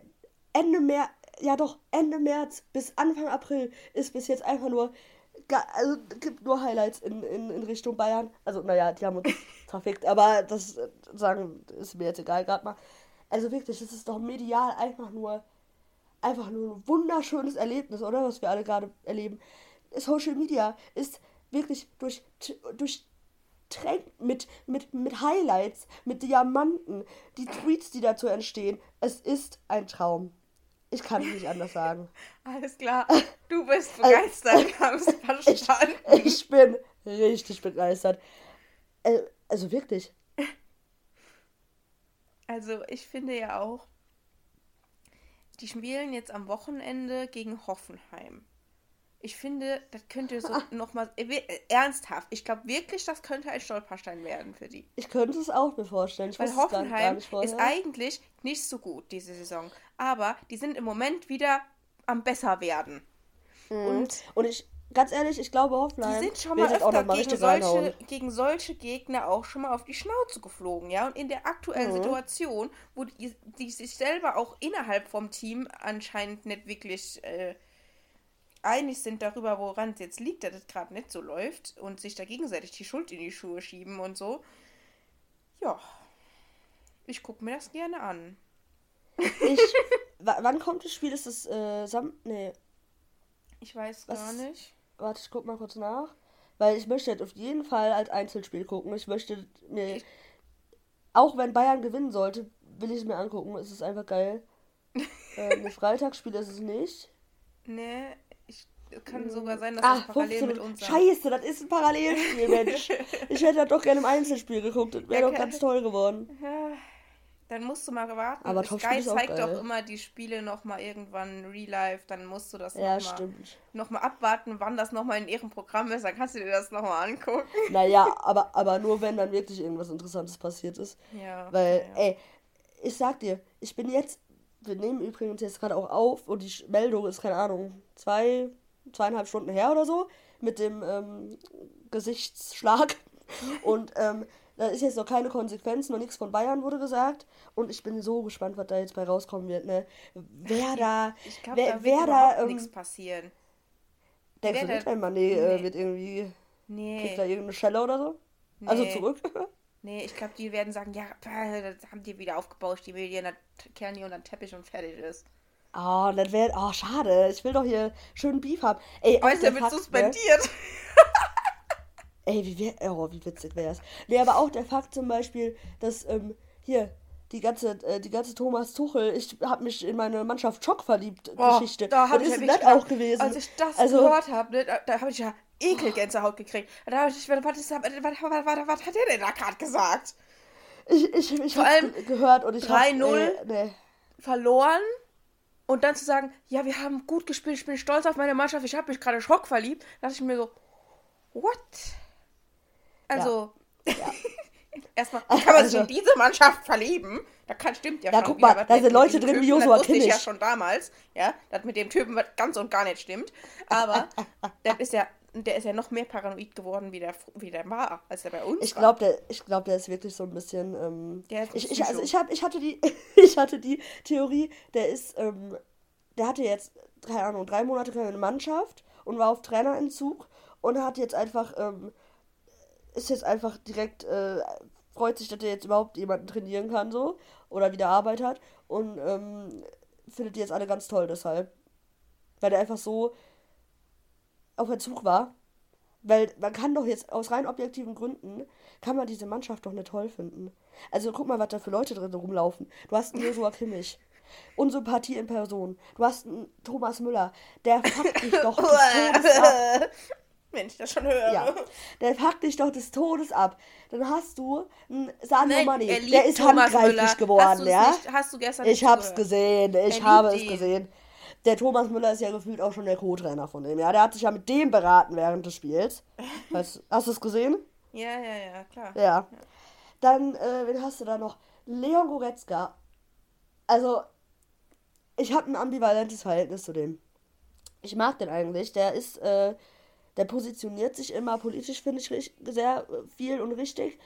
Ende März, ja doch, Ende März bis Anfang April ist bis jetzt einfach nur, also gibt nur Highlights in, in, in Richtung Bayern. Also, naja, die haben uns verfickt, aber das äh, sagen ist mir jetzt egal gerade mal. Also wirklich, das ist doch medial einfach nur, einfach nur ein wunderschönes Erlebnis, oder? Was wir alle gerade erleben. Social Media ist wirklich durch, durch mit, mit, mit Highlights, mit Diamanten, die Tweets, die dazu entstehen. Es ist ein Traum. Ich kann es nicht anders sagen. Alles klar, du bist begeistert, es verstanden. Ich bin richtig begeistert. Äh, Also wirklich. Also ich finde ja auch, die spielen jetzt am Wochenende gegen Hoffenheim. Ich finde, das könnte so nochmal, ernsthaft, ich glaube wirklich, das könnte ein Stolperstein werden für die. Ich könnte es auch mir vorstellen. Ich Weil Hoffenheim ist eigentlich nicht so gut diese Saison. Aber die sind im Moment wieder am besser werden. Und Und ich, ganz ehrlich, ich glaube die Hoffenheim sind schon mal öfter gegen solche, gegen solche Gegner auch schon mal auf die Schnauze geflogen, ja. Und in der aktuellen Mhm. Situation, wo die, die sich selber auch innerhalb vom Team anscheinend nicht wirklich äh, einig sind darüber, woran es jetzt liegt, dass es gerade nicht so läuft und sich da gegenseitig die Schuld in die Schuhe schieben und so. Ja. Ich gucke mir das gerne an. Ich, wa- wann kommt das Spiel? Ist das äh, Sam... Nee, Ich weiß Was gar nicht. Warte, ich guck mal kurz nach. Weil ich möchte jetzt auf jeden Fall als Einzelspiel gucken. Ich möchte mir... Auch wenn Bayern gewinnen sollte, will ich es mir angucken. Es ist einfach geil. äh, ein Freitagsspiel ist es nicht. Nee, ich, kann sogar sein, dass Ah, das parallel 15 mit uns. Scheiße, das ist ein Parallelspiel, Mensch. ich hätte das doch gerne im Einzelspiel geguckt. Das wäre Ja, doch ganz toll geworden. Ja, dann musst du mal warten. Aber Sky zeigt doch immer die Spiele nochmal irgendwann real life. Dann musst du das Ja, nochmal noch mal abwarten, wann das nochmal in ihrem Programm ist. Dann kannst du dir das nochmal angucken. Naja, aber, aber nur wenn dann wirklich irgendwas Interessantes passiert ist. Ja. Weil, ja, ey, ich sag dir, ich bin jetzt, wir nehmen übrigens jetzt gerade auch auf und die Meldung ist, keine Ahnung, zwei, zweieinhalb Stunden her oder so, mit dem ähm, Gesichtsschlag. Und ähm, da ist jetzt noch keine Konsequenz, noch nichts von Bayern wurde gesagt. Und ich bin so gespannt, was da jetzt bei rauskommen wird, ne? Wer da, Ich glaube, wer, da wird wer da, nichts ähm, passieren. denkst du wer nicht, da- wenn man, nee, äh, Nee. wird irgendwie, kriegt da Nee, irgendeine Schelle oder so? Also Nee. zurück? nee, ich glaube, die werden sagen, ja, das haben die wieder aufgebaut, die Medien, dann kehren die unter den Teppich und fertig ist. Ah, das wäre. Oh, schade. Ich will doch hier schön Beef haben. Ey, Weißt du, wird Fakt, ne? suspendiert. Ey, wie, wär, oh, wie witzig wär's. Nee, aber auch der Fakt zum Beispiel, dass, ähm, hier, die ganze, äh, die ganze Thomas Tuchel, ich habe mich in meine Mannschaft Schock verliebt Oh, Geschichte. Da habe das ich ist ja wirklich auch gewesen. Als ich das also, gehört habe, ne, da, da habe ich ja Ekelgänsehaut gekriegt. Da habe ich, was, was, was, was, hat der denn da gerade gesagt? ich, ich, ich ge- gehört und ich hab, 3-0. äh, nee. Verloren und dann zu sagen, ja, wir haben gut gespielt, ich bin stolz auf meine Mannschaft, ich habe mich gerade Schock verliebt, da dachte ich mir so, what? Also, erstmal, wie kann man sich Also- in diese Mannschaft verlieben? Da kann, stimmt ja, Ja, schon guck mal, da sind Leute drin wie Joshua Das wusste ich ja Kimmich. schon damals, ja, dass mit dem Typen was ganz und gar nicht stimmt. Aber der ist ja, der ist ja noch mehr paranoid geworden, wie der, wie der war, als er bei uns Ich war. glaube, der, ich glaub, der ist wirklich so ein bisschen. Ähm, ein ich, ich, also ich, hab, ich, hatte die, ich hatte die Theorie, der ist. Ähm, der hatte jetzt, keine Ahnung, drei Monate keine Mannschaft und war auf Trainerentzug und hat jetzt einfach. Ähm, ist jetzt einfach direkt. Äh, freut sich, dass er jetzt überhaupt jemanden trainieren kann, so. Oder wieder Arbeit hat. Und ähm, findet die jetzt alle ganz toll deshalb. Weil der einfach so auf Entzug war. Weil man kann doch jetzt aus rein objektiven Gründen, kann man diese Mannschaft doch nicht toll finden. Also guck mal, was da für Leute drin rumlaufen. Du hast einen Joshua Kimmich. Unsympathie in Person. Du hast einen Thomas Müller. Der fuckt dich doch. Wenn ich das schon höre. Ja, der fuckt dich doch des Todes ab. Dann hast du einen Sadio Nein, Mané. er Der ist Thomas handgreiflich Müller. Hast geworden, du's ja? Nicht, hast du gestern Ich hab's zugehört? gesehen, ich Er habe es ihn. gesehen. Der Thomas Müller ist ja gefühlt auch schon der Co-Trainer von dem. Ja, der hat sich ja mit dem beraten während des Spiels. Weißt, hast du es gesehen? Ja, ja, ja, klar. Ja. Dann, äh, wen hast du da noch? Leon Goretzka. Also, ich habe ein ambivalentes Verhältnis zu dem. Ich mag den eigentlich. Der ist, äh, der positioniert sich immer politisch, finde ich, sehr äh, viel und richtig.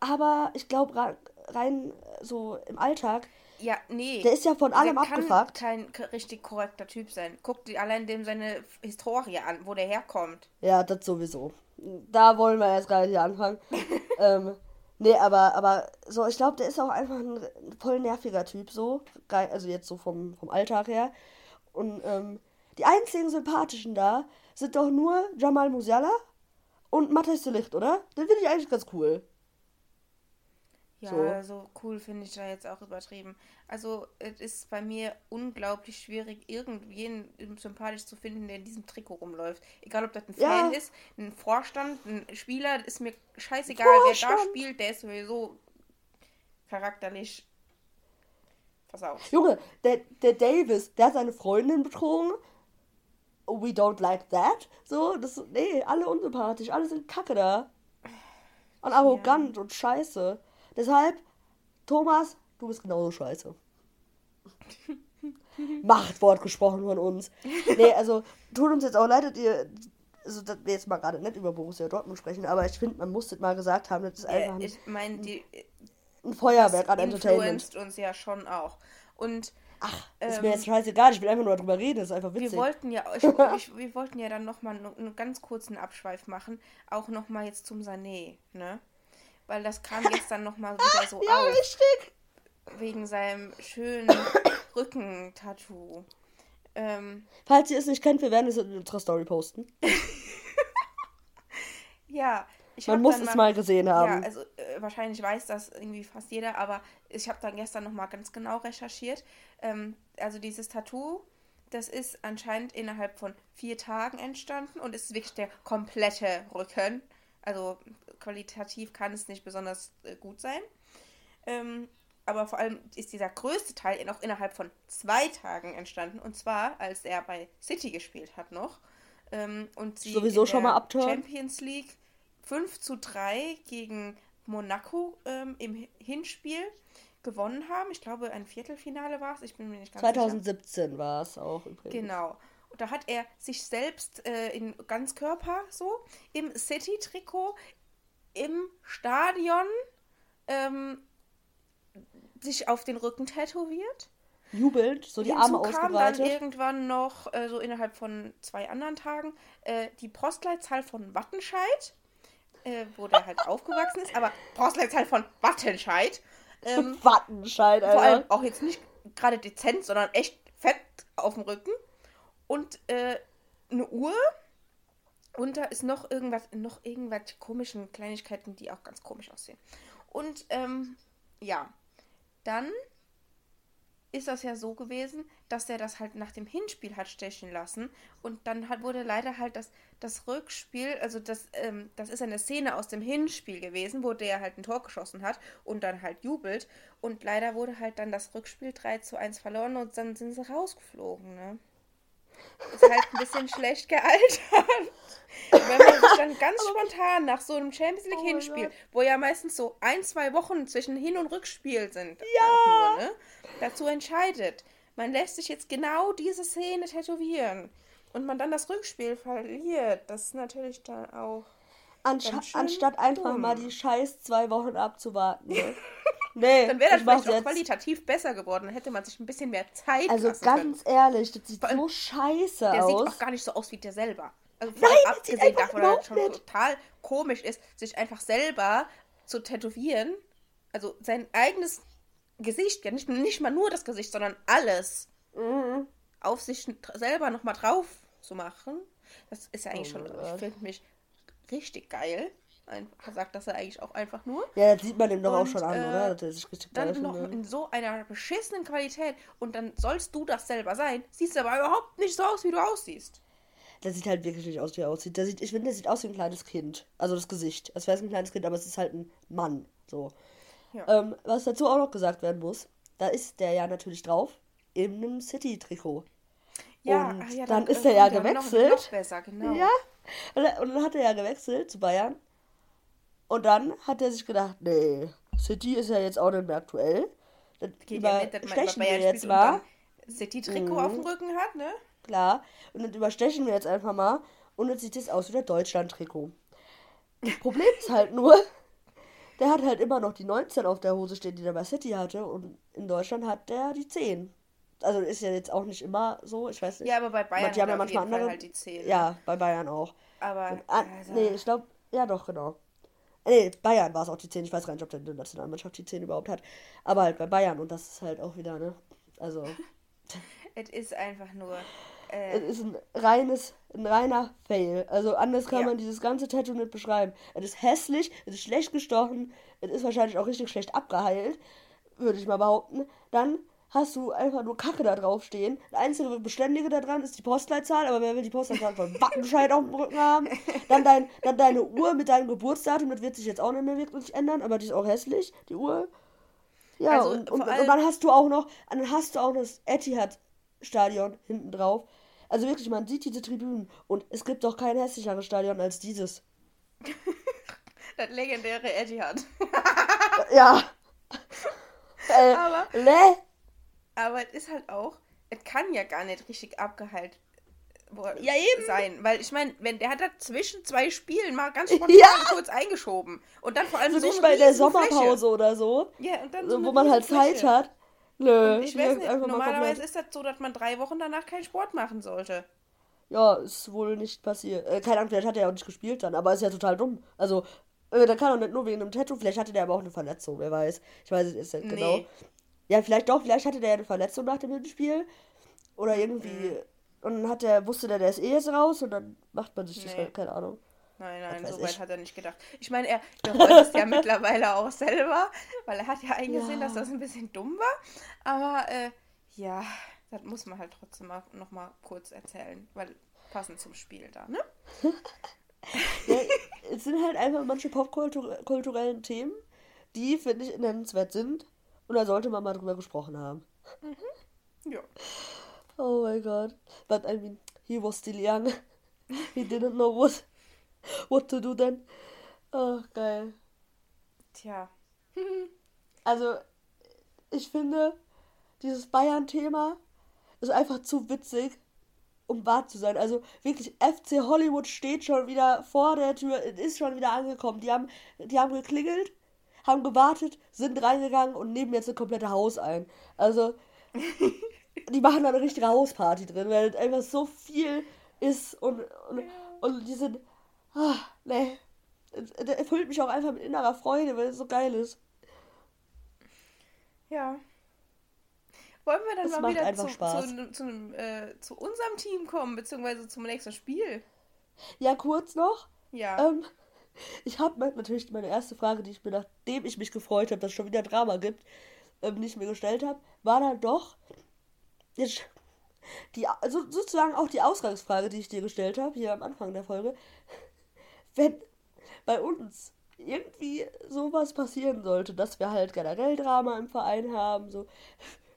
Aber ich glaube, rein so im Alltag, Ja, nee. der ist ja von allem der kann abgefuckt. kein richtig korrekter Typ sein. Guck dir allein dem seine Historie an, wo der herkommt. Ja, das sowieso. Da wollen wir jetzt gar nicht anfangen. ähm, nee, aber, aber so, ich glaube, der ist auch einfach ein voll nerviger Typ, so. Also jetzt so vom, vom Alltag her. Und ähm, die einzigen sympathischen da sind doch nur Jamal Musiala und Matthias de Licht, oder? Den finde ich eigentlich ganz cool. Ja, So. so, cool finde ich da jetzt auch übertrieben. Also, es ist bei mir unglaublich schwierig, irgendwen sympathisch zu finden, der in diesem Trikot rumläuft. Egal, ob das ein Ja. Fan ist, ein Vorstand, ein Spieler, ist mir scheißegal, wer da Vorstand. spielt, der ist sowieso charakterlich versaut. Junge, der, der Davis, der hat seine Freundin betrogen. We don't like that. So, das, nee, alle unsympathisch, alle sind kacke da. Und arrogant und scheiße. Deshalb, Thomas, du bist genauso scheiße. Machtwort gesprochen von uns. Nee, also, tut uns jetzt auch leid, dass ihr, also, dass wir jetzt mal gerade nicht über Borussia Dortmund sprechen, aber ich finde, man muss das mal gesagt haben, das ist einfach Äh, ein, ich meine, die ein Feuerwerk an Entertainment. uns ja schon auch. Und Ach, ist ähm, mir jetzt scheißegal, ich will einfach nur drüber reden, das ist einfach witzig. Wir wollten ja, ich, ich, wir wollten ja dann nochmal einen ganz kurzen Abschweif machen, auch nochmal jetzt zum Sané, ne? Weil das kam gestern nochmal wieder so ja, auf, richtig. wegen seinem schönen Rückentattoo. Ähm, Falls ihr es nicht kennt, wir werden es in unserer Story posten. ja, ich Man muss es mal gesehen haben. Ja, also äh, wahrscheinlich weiß das irgendwie fast jeder, aber ich habe dann gestern nochmal ganz genau recherchiert. Ähm, also dieses Tattoo, das ist anscheinend innerhalb von vier Tagen entstanden und ist wirklich der komplette Rücken. Also qualitativ kann es nicht besonders äh, gut sein. Ähm, aber vor allem ist dieser größte Teil noch innerhalb von zwei Tagen entstanden. Und zwar, als er bei City gespielt hat noch. Ähm, und sie Sowieso in schon der mal abturnen. Champions League 5 zu 3 gegen Monaco ähm, im Hinspiel gewonnen haben. Ich glaube, ein Viertelfinale war es. Ich bin mir nicht ganz sicher. 2017 war es auch übrigens. Genau. Und da hat er sich selbst äh, in Ganzkörper so im City-Trikot im Stadion ähm, sich auf den Rücken tätowiert. Jubelnd, so die Hinzu Arme kam dann ausgebreitet. irgendwann noch, äh, so innerhalb von zwei anderen Tagen, äh, die Postleitzahl von Wattenscheid, äh, wo der halt aufgewachsen ist, aber Postleitzahl von Wattenscheid. Ähm, Wattenscheid, vor allem Alter. auch jetzt nicht gerade dezent, sondern echt fett auf dem Rücken. Und äh, eine Uhr. Und da ist noch irgendwas, noch irgendwelche komischen Kleinigkeiten, die auch ganz komisch aussehen. Und ähm, ja, dann ist das ja so gewesen, dass er das halt nach dem Hinspiel hat stechen lassen. Und dann hat, wurde leider halt das, das Rückspiel, also das, ähm, das ist eine Szene aus dem Hinspiel gewesen, wo der halt ein Tor geschossen hat und dann halt jubelt. Und leider wurde halt dann das Rückspiel 3 zu 1 verloren und dann sind sie rausgeflogen, ne? Ist halt ein bisschen schlecht gealtert. Wenn man sich dann ganz spontan nach so einem Champions League Oh wo ja meistens so ein, zwei Wochen zwischen Hin- und Rückspiel sind, ja. nur, ne, dazu entscheidet, man lässt sich jetzt genau diese Szene tätowieren und man dann das Rückspiel verliert, das ist natürlich dann auch. Anscha ganz anstatt einfach dumm. mal die scheiß zwei Wochen abzuwarten. Ne? Nee, Dann wäre das vielleicht auch jetzt. qualitativ besser geworden, dann hätte man sich ein bisschen mehr Zeit Also lassen können. ganz ehrlich, das sieht so scheiße Der sieht aus. auch gar nicht so aus wie der selber. Also Nein, sieht abgesehen davon, dass es schon nicht. total komisch ist, sich einfach selber zu tätowieren. Also sein eigenes Gesicht, ja nicht, nicht mal nur das Gesicht, sondern alles Mhm. auf sich selber nochmal drauf zu machen. Das ist ja eigentlich Oh schon, Gott. ich finde mich richtig geil. Ein, sagt das ja eigentlich auch einfach nur. Ja, das sieht man dem doch auch Und, schon an, äh, oder? Er sich richtig geil Dann noch findet. in so einer beschissenen Qualität und dann sollst du das selber sein. Siehst aber überhaupt nicht so aus, wie du aussiehst. Der sieht halt wirklich nicht aus, wie er aussieht. Der sieht, ich finde, der sieht aus wie ein kleines Kind. Also das Gesicht. Als wäre es ein kleines Kind, aber es ist halt ein Mann. So. Ja. Ähm, was dazu auch noch gesagt werden muss, da ist der ja natürlich drauf in einem City-Trikot. Ja, Und ach ja, dann äh, ist er ja gewechselt. Noch, noch besser, genau. Ja. Und dann- dann hat er ja gewechselt zu Bayern. Und dann hat er sich gedacht, nee, City ist ja jetzt auch nicht mehr aktuell. Das Geht ja nicht, dass man über Bayern jetzt mal. dann City-Trikot auf dem Rücken hat, ne? Klar. Und das überstechen wir jetzt einfach mal. Und jetzt sieht es aus wie der Deutschland-Trikot. Das Problem ist halt nur, der hat halt immer noch die 19 auf der Hose stehen, die der bei City hatte. Und in Deutschland hat der die 10. Also ist ja jetzt auch nicht immer so, ich weiß nicht. Ja, aber bei Bayern die haben hat ja manchmal andere. halt die 10. Ja, bei Bayern auch. Aber, also, nee, ich glaube, ja doch, genau. Nee, Bayern war es auch die 10. Ich weiß gar nicht, ob der Nationalmannschaft die 10 überhaupt hat. Aber halt bei Bayern und das ist halt auch wieder, ne? Also, es ist einfach nur, äh, es ist ein reines, ein reiner Fail. Also anders kann Ja. man dieses ganze Tattoo nicht beschreiben. Es ist hässlich, es ist schlecht gestochen, es ist wahrscheinlich auch richtig schlecht abgeheilt, würde ich mal behaupten. Dann hast du einfach nur Kacke da drauf stehen. Das einzige Beständige da dran ist die Postleitzahl, aber wer will die Postleitzahl von Wattenscheid auf dem Rücken haben? Dann, dein, dann deine Uhr mit deinem Geburtsdatum, das wird sich jetzt auch nicht mehr wirklich ändern, aber die ist auch hässlich, die Uhr. Ja, Also, und, und, und dann hast du auch noch, dann hast du auch noch das Etihad-Stadion hinten drauf. Also wirklich, man sieht diese Tribünen und es gibt doch kein hässlicheres Stadion als dieses. das legendäre Etihad. Ja. äh, Aber- ne? Aber es ist halt auch, es kann ja gar nicht richtig abgeheilt wo- Ja, eben. sein. Weil ich meine, wenn der hat da zwischen zwei Spielen mal ganz spontan Ja. kurz eingeschoben. Und dann vor allem Also so nicht bei der riesen Fläche. Sommerpause oder so, Ja, und dann so, so wo man halt Zeit hat. Nö, Und ich weiß nicht, normalerweise ist das so, dass man drei Wochen danach keinen Sport machen sollte. Ja, ist wohl nicht passiert. Äh, keine Ahnung, vielleicht hat er ja auch nicht gespielt dann, aber ist ja total dumm. Also, äh, der kann doch nicht nur wegen einem Tattoo, vielleicht hatte der aber auch eine Verletzung, wer weiß. Ich weiß es jetzt nicht genau. Nee. Ja, vielleicht doch, vielleicht hatte der ja eine Verletzung nach dem Hinspiel. Oder irgendwie. Mhm. Und dann hat der, wusste der, der ist eh jetzt raus und dann macht man sich das Nee. halt, keine Ahnung. Nein, nein, so weit hat er nicht gedacht. Ich meine, er bereut es ja mittlerweile auch selber, weil er hat ja eingesehen, Ja. dass das ein bisschen dumm war. Aber äh, ja, das muss man halt trotzdem mal, noch mal kurz erzählen, weil passend zum Spiel da, ne? Ja, es sind halt einfach manche popkulturellen Themen, die, finde ich, nennenswert sind. Und da sollte man mal drüber gesprochen haben. Ja. Oh my god. But I mean, he was still young. He didn't know what, what to do then. Oh, geil. Tja. Also, ich finde, dieses Bayern-Thema ist einfach zu witzig, um wahr zu sein. Also wirklich, FC Hollywood steht schon wieder vor der Tür, ist schon wieder angekommen. Die haben, die haben geklingelt, haben gewartet, sind reingegangen und nehmen jetzt ein komplette Haus ein. Also, die machen da eine richtige Hausparty drin, weil einfach so viel ist und, und, und die sind, ah, nee. Der erfüllt mich auch einfach mit innerer Freude, weil es so geil ist. Ja. Wollen wir dann Es mal wieder zu, zu, zu, äh, zu unserem Team kommen, beziehungsweise zum nächsten Spiel? Ja, kurz noch. Ja. Ähm, ich habe natürlich meine erste Frage, die ich mir, nachdem ich mich gefreut habe, dass es schon wieder Drama gibt, ähm, ich mir gestellt habe, war dann doch jetzt die, also sozusagen auch die Ausgangsfrage, die ich dir gestellt habe, hier am Anfang der Folge. Wenn bei uns irgendwie sowas passieren sollte, dass wir halt generell Drama im Verein haben, so,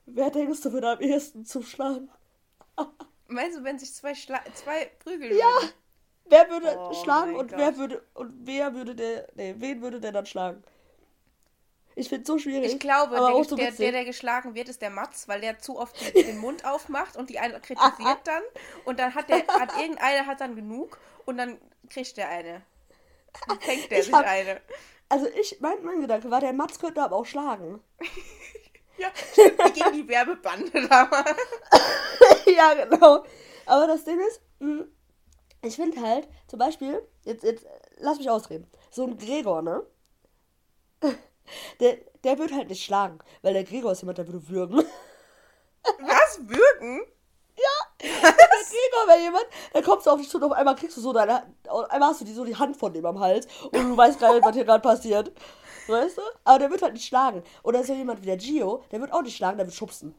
wer denkst du, würde am ehesten zuschlagen? Meinst du, wenn sich zwei, Schla zwei prügeln Ja. würden? Wer würde Oh schlagen und wer würde und wer würde der nee, wen würde der dann schlagen? Ich finde so schwierig. Ich glaube, der, so der, der, der geschlagen wird, ist der Matz, weil der zu oft den, den Mund aufmacht und die eine kritisiert dann. Und dann hat der, hat irgendeiner hat dann genug und dann kriegt der eine. Fängt der Ich sich hab- eine. Also ich, mein, mein Gedanke war, der Mats könnte aber auch schlagen. Ja, gegen die Werbebande damals. ja, genau. Aber das Ding ist, mh, ich finde halt, zum Beispiel, jetzt, jetzt, lass mich ausreden. So ein Gregor, ne? Der, der wird halt nicht schlagen, weil der Gregor ist jemand, der würde würgen. Was? Würgen? Der Gregor wäre jemand, der kommst du auf dich zu und auf einmal kriegst du so deine, einmal hast du die, so die Hand von dem am Hals und du weißt gar nicht, was hier gerade passiert. Weißt du? Aber der wird halt nicht schlagen. Oder so jemand wie der Gio, der wird auch nicht schlagen, der wird schubsen.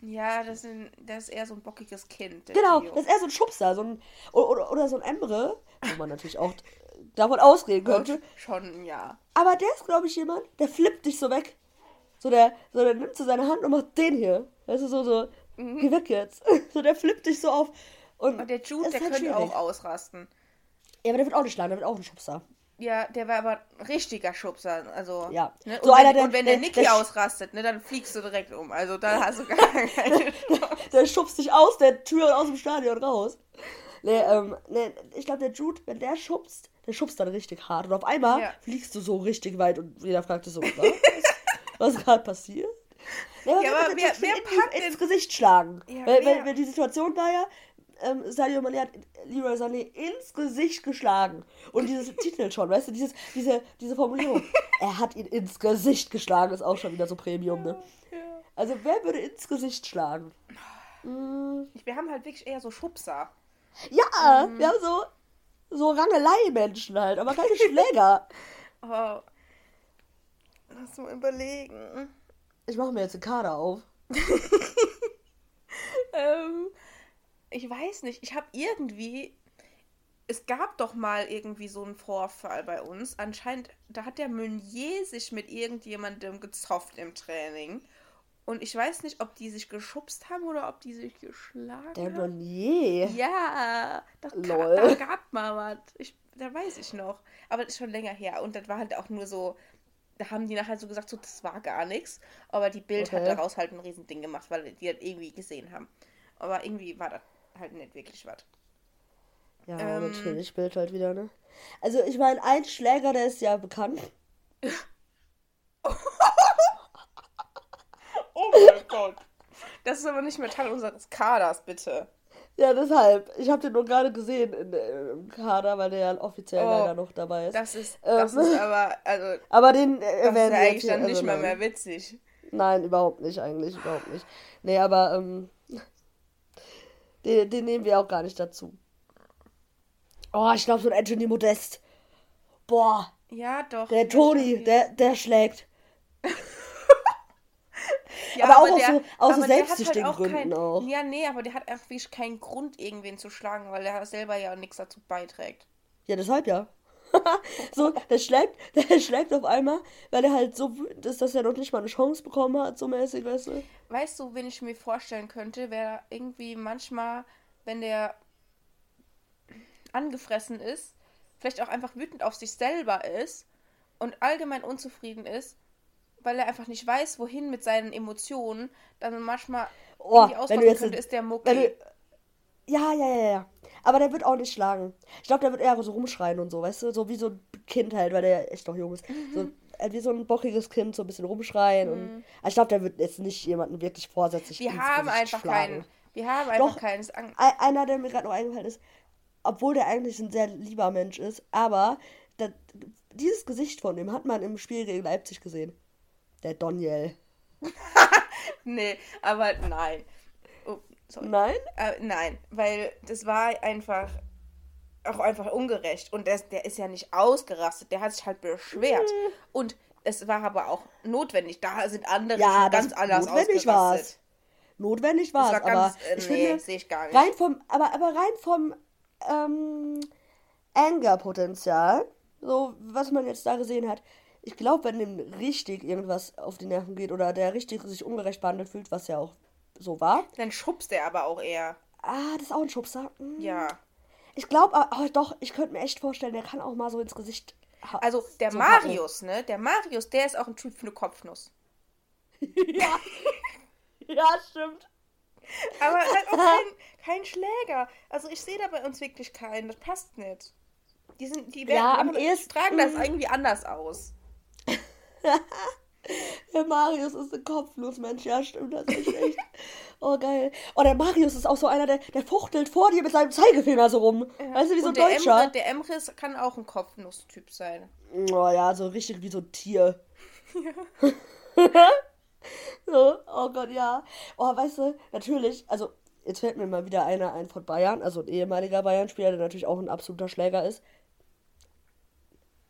Ja, das, sind, das ist eher so ein bockiges Kind. Genau, Gio. das ist eher so ein Schubser, so ein, oder, oder, so ein Emre, wo man natürlich auch davon ausgehen könnte. Schon, ja. Aber der ist, glaube ich, jemand, der flippt dich so weg. So der, so der nimmt so seine Hand und macht den hier. Weißt du, so, so, geh weg jetzt. So der flippt dich so auf. Und, Und der Jude, der halt könnte schwierig. auch ausrasten. Ja, aber der wird auch nicht schlagen, der wird auch ein Schubser. Ja, der war aber ein richtiger Schubser. Also, Ja. Ne? So und, einer, wenn, der- und wenn der der- Niki der- ausrastet, ne, dann fliegst du direkt um. Also da hast du gar keine Chance. Der schubst dich aus der Tür aus dem Stadion raus. Nee, ähm, nee, ich glaube, der Jude, wenn der schubst, der schubst dann richtig hart. Und auf einmal Ja. fliegst du so richtig weit und jeder fragt sich so, was, was gerade passiert? Ja, wer aber wer- wer packt in, ins denn- Gesicht schlagen? Ja, weil, weil, weil die Situation war ja, ähm, Sadio Mané hat Leroy Sané ins Gesicht geschlagen. Und dieses Titel schon, weißt du, dieses, diese, diese Formulierung. er hat ihn ins Gesicht geschlagen, ist auch schon wieder so Premium, ne? Also wer würde ins Gesicht schlagen? Mm, Wir haben halt wirklich eher so Schubser. ja, Mhm. wir haben so, so Rangelei-Menschen halt, aber keine Schläger. Oh. Lass mal überlegen. Ich mache mir jetzt einen Kader auf. Ähm, ich weiß nicht. Ich habe irgendwie. Es gab doch mal irgendwie so einen Vorfall bei uns. Anscheinend, da hat der Meunier sich mit irgendjemandem gezofft im Training. Und ich weiß nicht, ob die sich geschubst haben oder ob die sich geschlagen Der haben. Meunier. Ja, da, Lol. Lol. da gab mal was. Ich, da weiß ich noch. Aber das ist schon länger her. Und das war halt auch nur so, da haben die nachher so gesagt, so, das war gar nichts. Aber die Bild hat Okay. daraus halt ein Riesending gemacht, weil die das irgendwie gesehen haben. Aber irgendwie war das halt nicht wirklich was. Ja, Ähm. natürlich, Bild halt wieder, ne? Also, ich meine, ein Schläger, der ist ja bekannt. Oh mein Gott. Das ist aber nicht mehr Teil unseres Kaders, bitte. Ja, deshalb. Ich habe den nur gerade gesehen in, äh, im Kader, weil der ja offiziell Oh, leider noch dabei ist. Das ist, das Ähm. ist aber, also, Aber den äh, das ist erwähnen ja wir eigentlich dann nicht also mal mehr witzig. Nein, überhaupt nicht, eigentlich, überhaupt nicht. Nee, aber ähm, den, den nehmen wir auch gar nicht dazu. Oh, ich glaube, so ein Anthony Modest. Boah, Ja, doch. der Toni, der, der schlägt. Ja, aber auch aus der- so- aus so aber der hat selbstsüchtigen halt Gründen kein, auch. Ja, nee, aber der hat einfach keinen Grund, irgendwen zu schlagen, weil er selber ja nichts dazu beiträgt. Ja, deshalb ja. so, der schlägt, der schlägt auf einmal, weil er halt so ist, dass er noch nicht mal eine Chance bekommen hat, so mäßig, weißt du? Weißt du, wen ich mir vorstellen könnte, wer irgendwie manchmal, wenn der angefressen ist, vielleicht auch einfach wütend auf sich selber ist und allgemein unzufrieden ist, weil er einfach nicht weiß, wohin mit seinen Emotionen, dann manchmal Oh, irgendwie wenn du jetzt- könnte, ist der Mucki. ja, ja, ja, ja. Aber der wird auch nicht schlagen. Ich glaube, der wird eher so rumschreien und so, weißt du? So wie so ein Kind halt, weil der echt noch jung ist. So, halt wie so ein bockiges Kind, so ein bisschen rumschreien. Und, aber ich glaube, der wird jetzt nicht jemanden wirklich vorsätzlich Wir haben einfach schlagen. keinen. Wir haben einfach Doch. Ei- Einer, der mir gerade noch eingefallen ist, obwohl der eigentlich ein sehr lieber Mensch ist, aber das, dieses Gesicht von ihm hat man im Spiel gegen Leipzig gesehen. Der Doniel. nee, aber nein. Oh. Nein? Äh, nein, weil das war einfach auch einfach ungerecht. Und der, der ist ja nicht ausgerastet, der hat sich halt beschwert. Hm. Und es war aber auch notwendig. Da sind andere Ja, ganz das anders notwendig war's. ausgerastet. Notwendig Das war war es, aber äh, ich nee, sehe ich gar nicht. rein vom, aber, aber rein vom ähm, Anger-Potenzial, so was man jetzt da gesehen hat, ich glaube, wenn dem richtig irgendwas auf die Nerven geht oder der richtig sich ungerecht behandelt fühlt, was ja auch so war. Dann schubst er aber auch eher. Ah, das ist auch ein Schubser. Hm. Ja. Ich glaube, aber doch, ich könnte mir echt vorstellen, der kann auch mal so ins Gesicht. Also der so packen. Marius, ne? Der Marius, der ist auch ein Typ für eine Kopfnuss. ja. ja, stimmt. Aber halt auch kein, kein Schläger. Also ich sehe da bei uns wirklich keinen. Das passt nicht. Die sind, die werden, Ja, am ehesten- tragen das irgendwie anders aus. Der Marius ist ein kopflos Mensch, ja, stimmt, das ist echt. Oh, geil. Oh, der Marius ist auch so einer, der, der fuchtelt vor dir mit seinem Zeigefinger so rum. Weißt du, wie so ein der Deutscher? Emre, der Emris kann auch ein Kopfnuss-Typ sein. Oh ja, so richtig wie so ein Tier. so, oh Gott, ja. Oh, weißt du, natürlich, also, jetzt fällt mir mal wieder einer ein von Bayern, also ein ehemaliger Bayern-Spieler, der natürlich auch ein absoluter Schläger ist.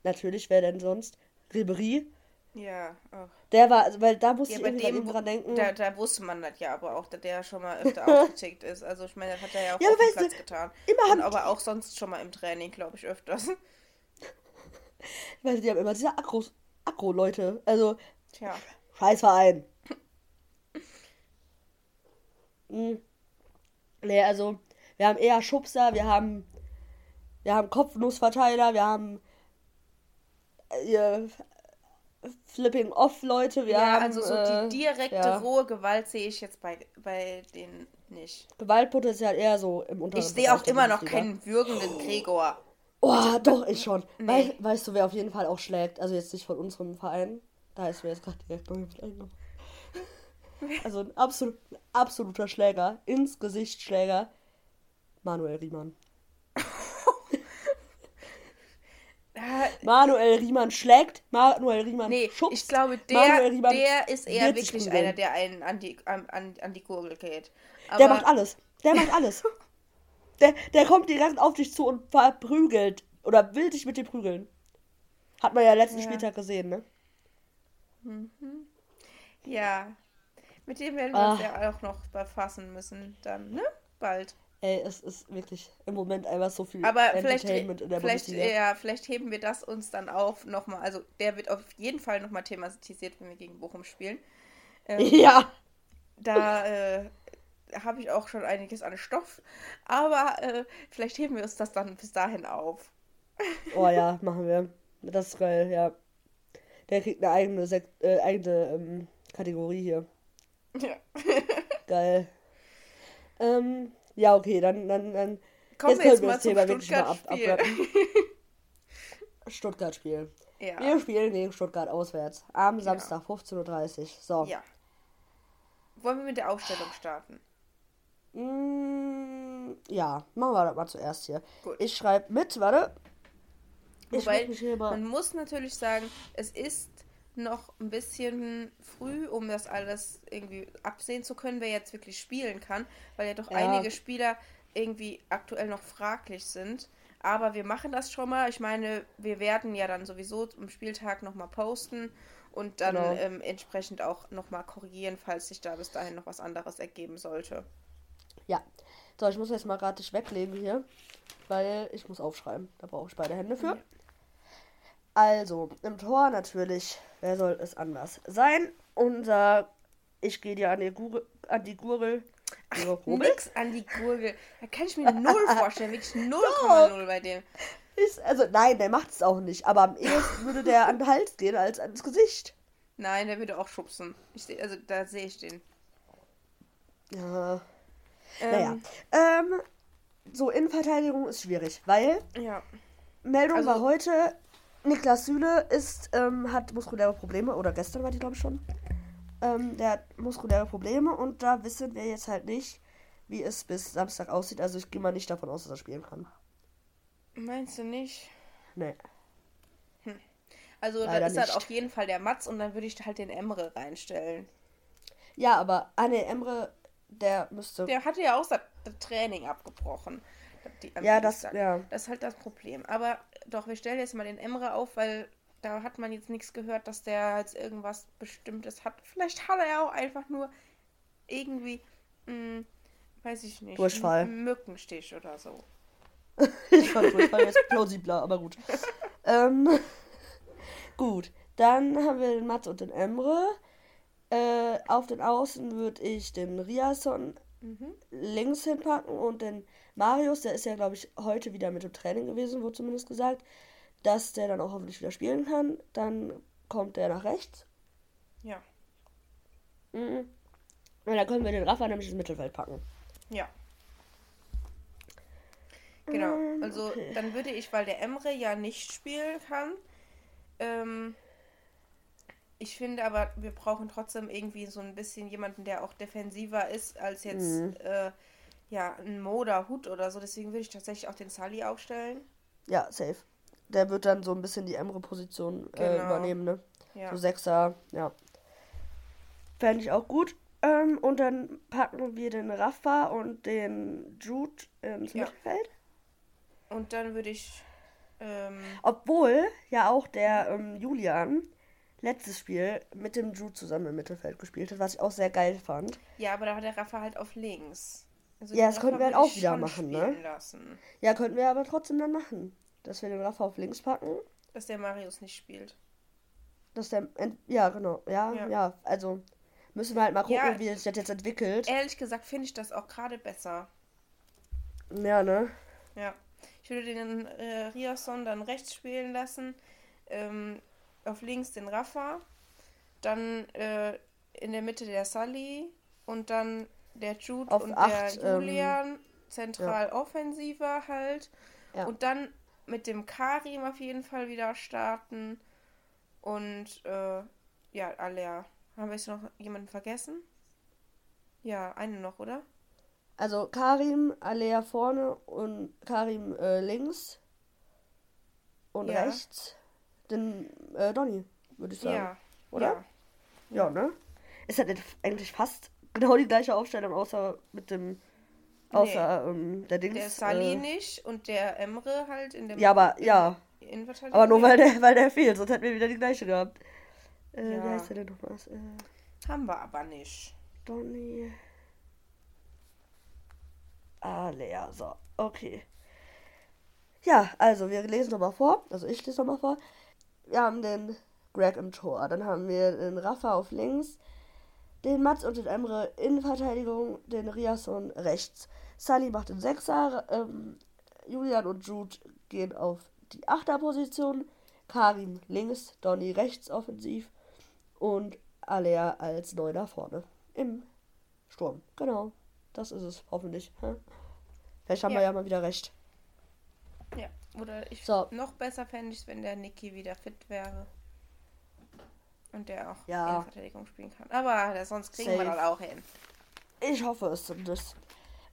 Natürlich, wer denn sonst? Ribery. Ja, auch. Der war, also, weil da musste Ja, ich dem, dran denken. da, da wusste man das ja aber auch, dass der schon mal öfter aufgetickt ist. Also ich meine, das hat er ja auch Ja, auf dem weißt du, Platz getan. immer Und aber auch sonst schon mal im Training, glaube ich, öfters. Weil die haben immer diese Akros, Akro-Leute. Also, Tja. Scheißverein. Hm. Nee, also, wir haben eher Schubser, wir haben, wir haben Kopfnussverteiler, wir haben ihr Flipping Off Leute. Wir ja, haben also so äh, die direkte ja. rohe Gewalt sehe ich jetzt bei, bei denen nicht. Gewaltpotenzial eher so im unteren Ich sehe auch immer noch keinen würgenden Gregor. Oh, doch, ich schon. Nee. Wei- weißt du, wer auf jeden Fall auch schlägt? Also jetzt nicht von unserem Verein. Da ist mir jetzt gerade direkt mit eingenommen. Also ein absolut, absoluter Schläger. Ins Gesicht Schläger. Manuel Riemann. Ah, Manuel Riemann schlägt. Manuel Riemann Nee, schubst. ich glaube, der, der ist eher wirklich einer, der einen an die, an, an, die Gurgel geht. Aber Der macht alles. Der macht alles. der, der kommt direkt auf dich zu und verprügelt. Oder will dich mit dir prügeln. Hat man ja letzten Ja. Spieltag gesehen, ne? Ja. Mit dem werden wir Ah. uns ja auch noch befassen müssen. Dann, ne? Bald. Ey, es ist wirklich im Moment einfach so viel Aber vielleicht, Entertainment in der vielleicht, Bundesliga. ja, vielleicht heben wir das uns dann auf nochmal. Also, der wird auf jeden Fall nochmal thematisiert, wenn wir gegen Bochum spielen. Ähm, Ja. Da äh, habe ich auch schon einiges an Stoff. Aber äh, vielleicht heben wir uns das dann bis dahin auf. Oh ja, machen wir. Das ist geil, ja. Der kriegt eine eigene, Sek äh, eigene ähm, Kategorie hier. Ja. Geil. Ähm, ja, okay, dann, dann, dann. Kommen wir können jetzt mal zum wirklich mal ab- Stuttgart-Spiel. Stuttgart-Spiel. Ja. Wir spielen gegen Stuttgart auswärts. Am Samstag, 15.30 Uhr. So. ja. Wollen wir mit der Aufstellung starten? Mm, ja, machen wir das mal zuerst hier. Gut. Ich schreibe mit, warte. Ich Wobei, man muss natürlich sagen, es ist noch ein bisschen früh, um das alles irgendwie absehen zu können, wer jetzt wirklich spielen kann, weil ja doch Ja. einige Spieler irgendwie aktuell noch fraglich sind. Aber wir machen das schon mal. Ich meine, wir werden ja dann sowieso am Spieltag nochmal posten und dann Genau. ähm, entsprechend auch nochmal korrigieren, falls sich da bis dahin noch was anderes ergeben sollte. Ja. So, ich muss jetzt mal gerade dich weglegen hier, weil ich muss aufschreiben. Da brauche ich beide Hände für. Also, im Tor natürlich, wer soll es anders sein? Unser, ich gehe dir an die Gurgel, an die Gurgel. Gurgel? Nix an die Gurgel. Da kann ich mir null vorstellen. Wirklich 0,0 bei dem. Ist, also, nein, der macht es auch nicht. Aber am ehesten würde der an den Hals gehen als ans Gesicht. Nein, der würde auch schubsen. Ich seh, also da sehe ich den. Ja. Ähm, Naja. Ähm, so, Innenverteidigung ist schwierig, weil Ja. Meldung Also- war heute, Niklas Süle ist, ähm, hat muskuläre Probleme, oder gestern war die, glaube ich, schon. Ähm, der hat muskuläre Probleme und da wissen wir jetzt halt nicht, wie es bis Samstag aussieht. Also ich gehe mal nicht davon aus, dass er spielen kann. Meinst du nicht? Nee. Also da ist halt auf jeden Fall der Matz und dann würde ich halt den Emre reinstellen. Ja, aber Anne Emre, der müsste. Der hatte ja auch das Training abgebrochen. Die, Ja, das- ja. Das ist halt das Problem. Aber doch, wir stellen jetzt mal den Emre auf, weil da hat man jetzt nichts gehört, dass der jetzt irgendwas Bestimmtes hat. Vielleicht hat er auch einfach nur irgendwie, mh, weiß ich nicht, Durchfall. Mückenstich oder so. ich fand Durchfall jetzt plausibler, aber gut. ähm, gut, dann haben wir den Mats und den Emre. Äh, auf den Außen würde ich den Riasson Mhm. links hinpacken und den Marius, der ist ja, glaube ich, heute wieder mit im Training gewesen, wurde zumindest gesagt, dass der dann auch hoffentlich wieder spielen kann. Dann kommt der nach rechts. Ja. Mhm. Und dann können wir den Rafa nämlich ins Mittelfeld packen. Ja. Genau. Ähm, Also okay. dann würde ich, weil der Emre ja nicht spielen kann, ähm, ich finde aber, wir brauchen trotzdem irgendwie so ein bisschen jemanden, der auch defensiver ist als jetzt Mhm. äh, ja ein Moda Hut oder so. Deswegen würde ich tatsächlich auch den Sally aufstellen. Ja, safe. Der wird dann so ein bisschen die Emre-Position äh, Genau. übernehmen, ne? Ja. So Sechser, ja. Fände ich auch gut. Ähm, und dann packen wir den Rafa und den Jude ins Ja. Mittelfeld. Und dann würde ich ähm, Obwohl ja auch der ähm, Julian letztes Spiel mit dem Jude zusammen im Mittelfeld gespielt hat, was ich auch sehr geil fand. ja, aber da war der Rafa halt auf links. Also Ja, das könnten wir Rafa halt auch wieder machen, ne? Lassen, Ja, könnten wir aber trotzdem dann machen. Dass wir den Rafa auf links packen. dass der Marius nicht spielt. Dass der. Ja, genau. Ja, Ja. ja, Also müssen wir halt mal gucken, Ja. wie sich das jetzt entwickelt. Ehrlich gesagt finde ich das auch gerade besser. Ja, ne? Ja. Ich würde den äh, Riasson dann rechts spielen lassen. ähm, auf links den Rafa, dann äh, in der Mitte der Sully und dann der Jude Auf und acht, der ähm, Julian, zentral offensiver halt. Ja. Und dann mit dem Karim auf jeden Fall wieder starten. Und äh, ja, Alea. Haben wir jetzt noch jemanden vergessen? Ja, einen noch, oder? Also Karim, Alea vorne und Karim äh, links und Ja. rechts. Dann äh, Donny, würde ich sagen. Ja. oder? Ja. Ja, ne? Ist halt eigentlich fast genau die gleiche Aufstellung, außer mit dem. Außer ähm, der Dings. Der Sali äh, nicht und der Emre halt in dem Ja, aber ja. Aber nur weil der, weil der fehlt, sonst hätten wir wieder die gleiche gehabt. Äh, Ja. Wie heißt der denn nochmal? Äh, Haben wir aber nicht. Donny. Ah, Lea, so. Okay. Ja, also wir lesen nochmal vor. Also ich lese nochmal vor. Wir haben den Greg im Tor. Dann haben wir den Rafa auf links. Den Mats und den Emre in Verteidigung. Den Riasson rechts. Sally macht den Sechser. Ähm, Julian und Jude gehen auf die Achterposition. Karim links. Donny rechts offensiv. Und Alea als Neuner vorne. Im Sturm. Genau. Das ist es, hoffentlich. Vielleicht haben Ja. wir ja mal wieder recht. Ja. Oder ich So. noch besser fände ich es, wenn der Niki wieder fit wäre. Und der auch Ja. Innenverteidigung spielen kann. Aber sonst kriegen wir Safe. das auch hin. Ich hoffe es zumindest.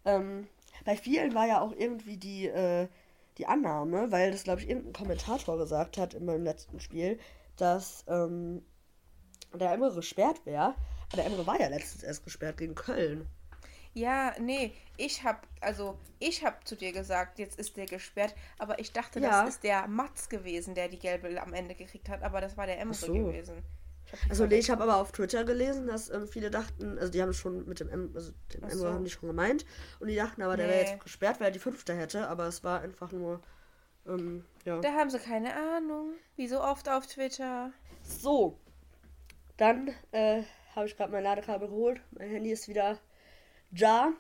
Ähm, bei vielen war ja auch irgendwie die, äh, die Annahme, weil das, glaube ich, irgendein Kommentator gesagt hat in meinem letzten Spiel, dass ähm, der Emre gesperrt wäre. Aber der Emre war ja letztens erst gesperrt gegen Köln. Ja, nee, ich hab, also ich hab zu dir gesagt, jetzt ist der gesperrt, aber ich dachte, Ja. das ist der Mats gewesen, der die gelbe am Ende gekriegt hat, aber das war der Emre so. gewesen. Also nee, ich habe aber auf Twitter gelesen, dass ähm, viele dachten, also die haben es schon mit dem Em, also dem Emre so. haben die schon gemeint und die dachten aber, der wäre Nee. jetzt gesperrt, weil er die fünfte hätte, aber es war einfach nur, ähm, ja. Da haben sie keine Ahnung. Wie so oft auf Twitter. So, dann äh, habe ich gerade mein Ladekabel geholt. Mein Handy ist wieder da.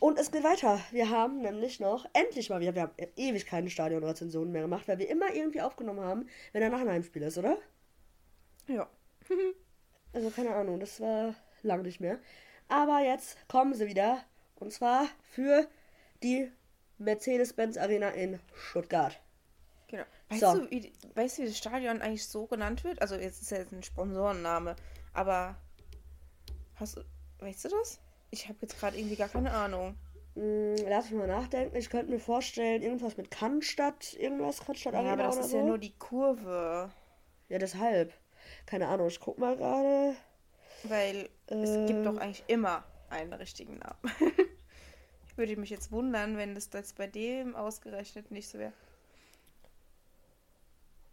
Und es geht weiter. Wir haben nämlich noch, endlich mal wieder, wir haben ewig keine Stadionrezensionen mehr gemacht, weil wir immer irgendwie aufgenommen haben, wenn danach ein Heimspiel ist, oder? Ja. Also keine Ahnung, das war lang nicht mehr. Aber jetzt kommen sie wieder. Und zwar für die Mercedes-Benz Arena in Stuttgart. Genau. Weißt, So. du, wie, weißt du, wie das Stadion eigentlich so genannt wird? Also jetzt ist ja jetzt ein Sponsorenname, aber hast du, weißt du das? Ich habe jetzt gerade irgendwie gar keine Ahnung. Hm, lass mich mal nachdenken. Ich könnte mir vorstellen, irgendwas mit Cannstatt, irgendwas Cannstatt Ja, Arena aber das oder ist so. ja nur die Kurve. Ja, deshalb. Keine Ahnung, ich guck mal gerade. Weil es gibt doch Ähm. eigentlich immer einen richtigen Namen. ich würde mich jetzt wundern, wenn das jetzt bei dem ausgerechnet nicht so wäre.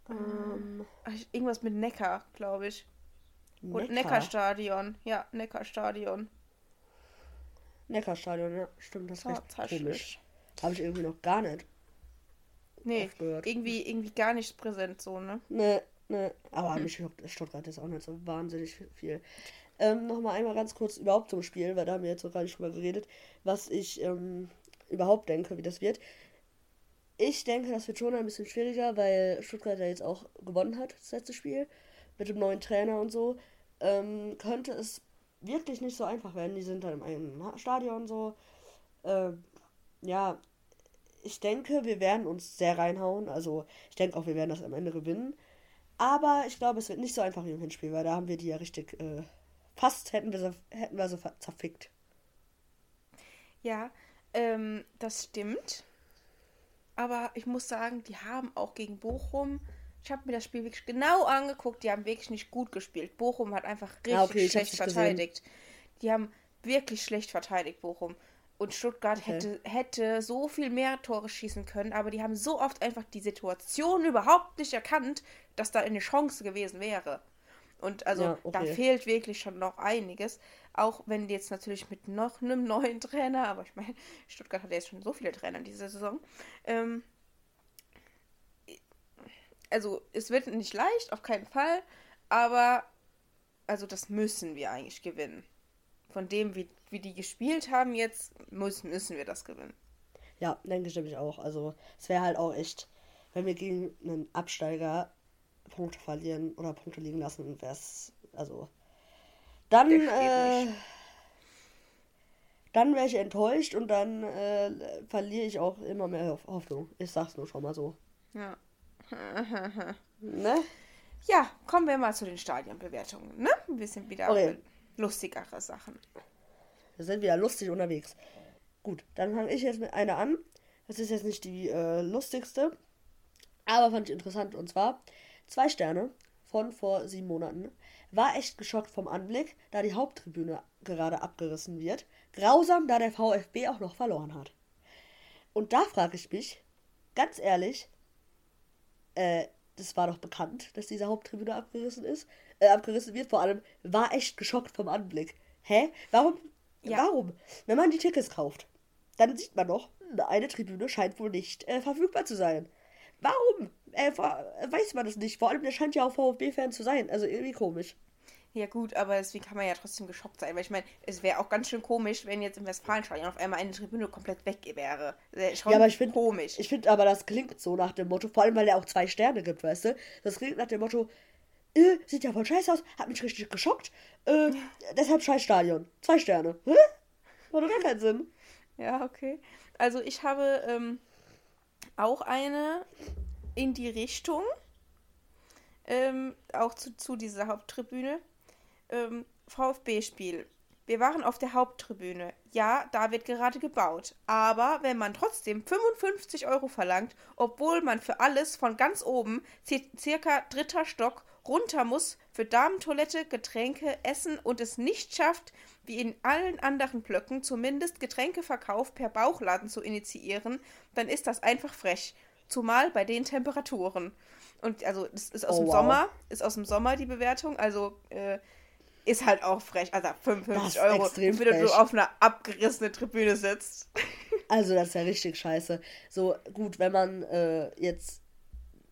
Ähm, Irgendwas mit Neckar, glaube ich. Und Neckar. Neckarstadion. Ja, Neckarstadion. Neckarstadion, ja, stimmt, das ist recht Tatsächlich. komisch. Habe ich irgendwie noch gar nicht. Nee, irgendwie, irgendwie gar nicht präsent so, ne? Ne, ne. Aber mich juckt Stuttgart jetzt auch nicht so wahnsinnig viel. Ähm, Nochmal einmal ganz kurz überhaupt zum Spiel, weil da haben wir jetzt noch gar nicht drüber geredet, was ich ähm, überhaupt denke, wie das wird. Ich denke, das wird schon ein bisschen schwieriger, weil Stuttgart ja jetzt auch gewonnen hat, das letzte Spiel, mit dem neuen Trainer und so. Ähm, könnte es wirklich nicht so einfach werden. Die sind dann im eigenen Stadion und so. Ähm, ja, ich denke, wir werden uns sehr reinhauen. Also, ich denke auch, wir werden das am Ende gewinnen. Aber ich glaube, es wird nicht so einfach wie im Hinspiel, weil da haben wir die ja richtig, äh, fast hätten wir sie, hätten wir sie zerfickt. Ja, ähm, das stimmt. Aber ich muss sagen, die haben auch gegen Bochum. Ich habe mir das Spiel wirklich genau angeguckt. Die haben wirklich nicht gut gespielt. Bochum hat einfach richtig Ah, okay, ich hab's schlecht nicht gesehen. verteidigt. Die haben wirklich schlecht verteidigt, Bochum. Und Stuttgart Okay. hätte, hätte so viel mehr Tore schießen können, aber die haben so oft einfach die Situation überhaupt nicht erkannt, dass da eine Chance gewesen wäre. Und also Ja, da okay. fehlt wirklich schon noch einiges. Auch wenn die jetzt natürlich mit noch einem neuen Trainer, aber ich meine, Stuttgart hat ja jetzt schon so viele Trainer diese Saison. Ähm, also es wird nicht leicht, auf keinen Fall, aber also das müssen wir eigentlich gewinnen. Von dem, wie, wie die gespielt haben jetzt, müssen, müssen wir das gewinnen. Ja, denke ich nämlich auch. Also, es wäre halt auch echt, wenn wir gegen einen Absteiger Punkte verlieren oder Punkte liegen lassen, wäre es, also, dann, äh, dann wäre ich enttäuscht und dann äh, verliere ich auch immer mehr Hoff- Hoffnung. Ich sag's nur schon mal so. Ja. Ne? ja, kommen wir mal zu den Stadionbewertungen, ne? Ein bisschen wieder Okay. lustigere Sachen. Wir sind wieder lustig unterwegs. Gut, dann fange ich jetzt mit einer an. Das ist jetzt nicht die äh, lustigste, aber fand ich interessant. Und zwar zwei Sterne von vor sieben Monaten. War echt geschockt vom Anblick, da die Haupttribüne gerade abgerissen wird. Grausam, da der VfB auch noch verloren hat. Und da frage ich mich, ganz ehrlich, äh, das war doch bekannt, dass diese Haupttribüne abgerissen ist, äh, abgerissen wird. Vor allem war echt geschockt vom Anblick. Hä? Warum? Ja. Warum? Wenn man die Tickets kauft, dann sieht man doch, hm, eine Tribüne scheint wohl nicht äh, verfügbar zu sein. Warum? Äh, weiß man das nicht. Vor allem, der scheint ja auch VfB-Fan zu sein. Also irgendwie komisch. Ja gut, aber deswegen kann man ja trotzdem geschockt sein, weil ich meine, es wäre auch ganz schön komisch, wenn jetzt im Westfalenstadion auf einmal eine Tribüne komplett weg wäre. Wär schon Ja, aber ich finde komisch. Ich finde aber, das klingt so nach dem Motto, vor allem, weil er auch zwei Sterne gibt, weißt du? Das klingt nach dem Motto, äh, sieht ja voll scheiße aus, hat mich richtig geschockt, äh, deshalb scheiß Stadion. Zwei Sterne. Hä? Macht doch gar keinen Sinn. Ja, okay. Also ich habe ähm, auch eine in die Richtung, ähm, auch zu, zu dieser Haupttribüne. Ähm, VfB-Spiel. Wir waren auf der Haupttribüne. Ja, da wird gerade gebaut. Aber wenn man trotzdem 55 Euro verlangt, obwohl man für alles von ganz oben, ci- circa dritter Stock, runter muss, für Damentoilette, Getränke, Essen und es nicht schafft, wie in allen anderen Blöcken zumindest Getränkeverkauf per Bauchladen zu initiieren, dann ist das einfach frech. Zumal bei den Temperaturen. Und also, das ist aus Oh, dem wow. Sommer, ist aus dem Sommer die Bewertung. Also, äh, ist halt auch frech. Also 55 Das ist Euro, wenn du frech. auf einer abgerissenen Tribüne sitzt. Also, das ist ja richtig scheiße. So, gut, wenn man äh, jetzt,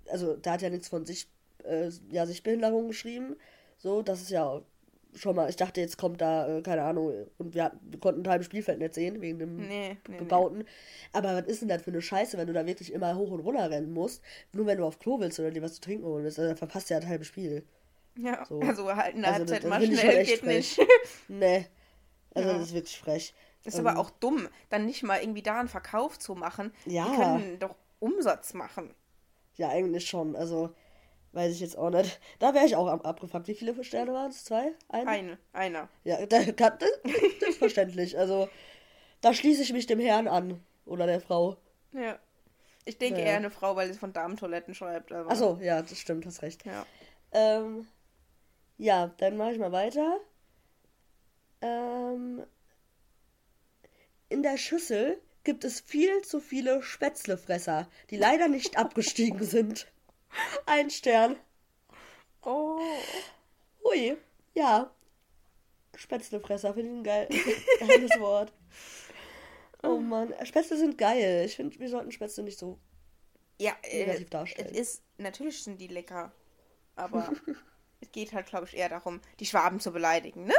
also, da hat ja nichts von sich, äh, ja, Sichtbehinderung geschrieben. So, das ist ja schon mal, ich dachte, jetzt kommt da, äh, keine Ahnung, und wir, hatten, wir konnten ein halbes Spielfeld nicht sehen, wegen dem Nee, nee, nee. bebauten. Aber was ist denn das für eine Scheiße, wenn du da wirklich immer hoch und runter rennen musst, nur wenn du auf Klo willst oder dir was zu trinken holen willst, also, dann verpasst du ja ein halbes Spiel. Ja, So. also halt in der Also, Halbzeit das- mal das schnell geht frech. nicht. Nee. Also, Ja. das ist wirklich frech. Ist Ähm, aber auch dumm, dann nicht mal irgendwie da einen Verkauf zu machen. Ja. Die können doch Umsatz machen. Ja, eigentlich schon. Also, weiß ich jetzt auch nicht. Da wäre ich auch ab abgefuckt. Wie viele Sterne waren es? Zwei? Eine? Eine, einer. Ja, das, das ist verständlich. Also, da schließe ich mich dem Herrn an. Oder der Frau. Ja. Ich denke Ja. eher eine Frau, weil sie von Damentoiletten schreibt. Aber... Achso, ja, das stimmt, hast recht. Ja. Ähm, ja, dann mache ich mal weiter. Ähm, in der Schüssel gibt es viel zu viele Spätzlefresser, die leider nicht abgestiegen sind. Ein Stern. Oh. Hui, ja. Spätzlefresser, finde ich ein geil, geiles Wort. Oh Mann, Spätzle sind geil. Ich finde, wir sollten Spätzle nicht so. Ja, äh, Negativ darstellen. es ist, natürlich sind die lecker. Aber es geht halt, glaube ich, eher darum, die Schwaben zu beleidigen, ne?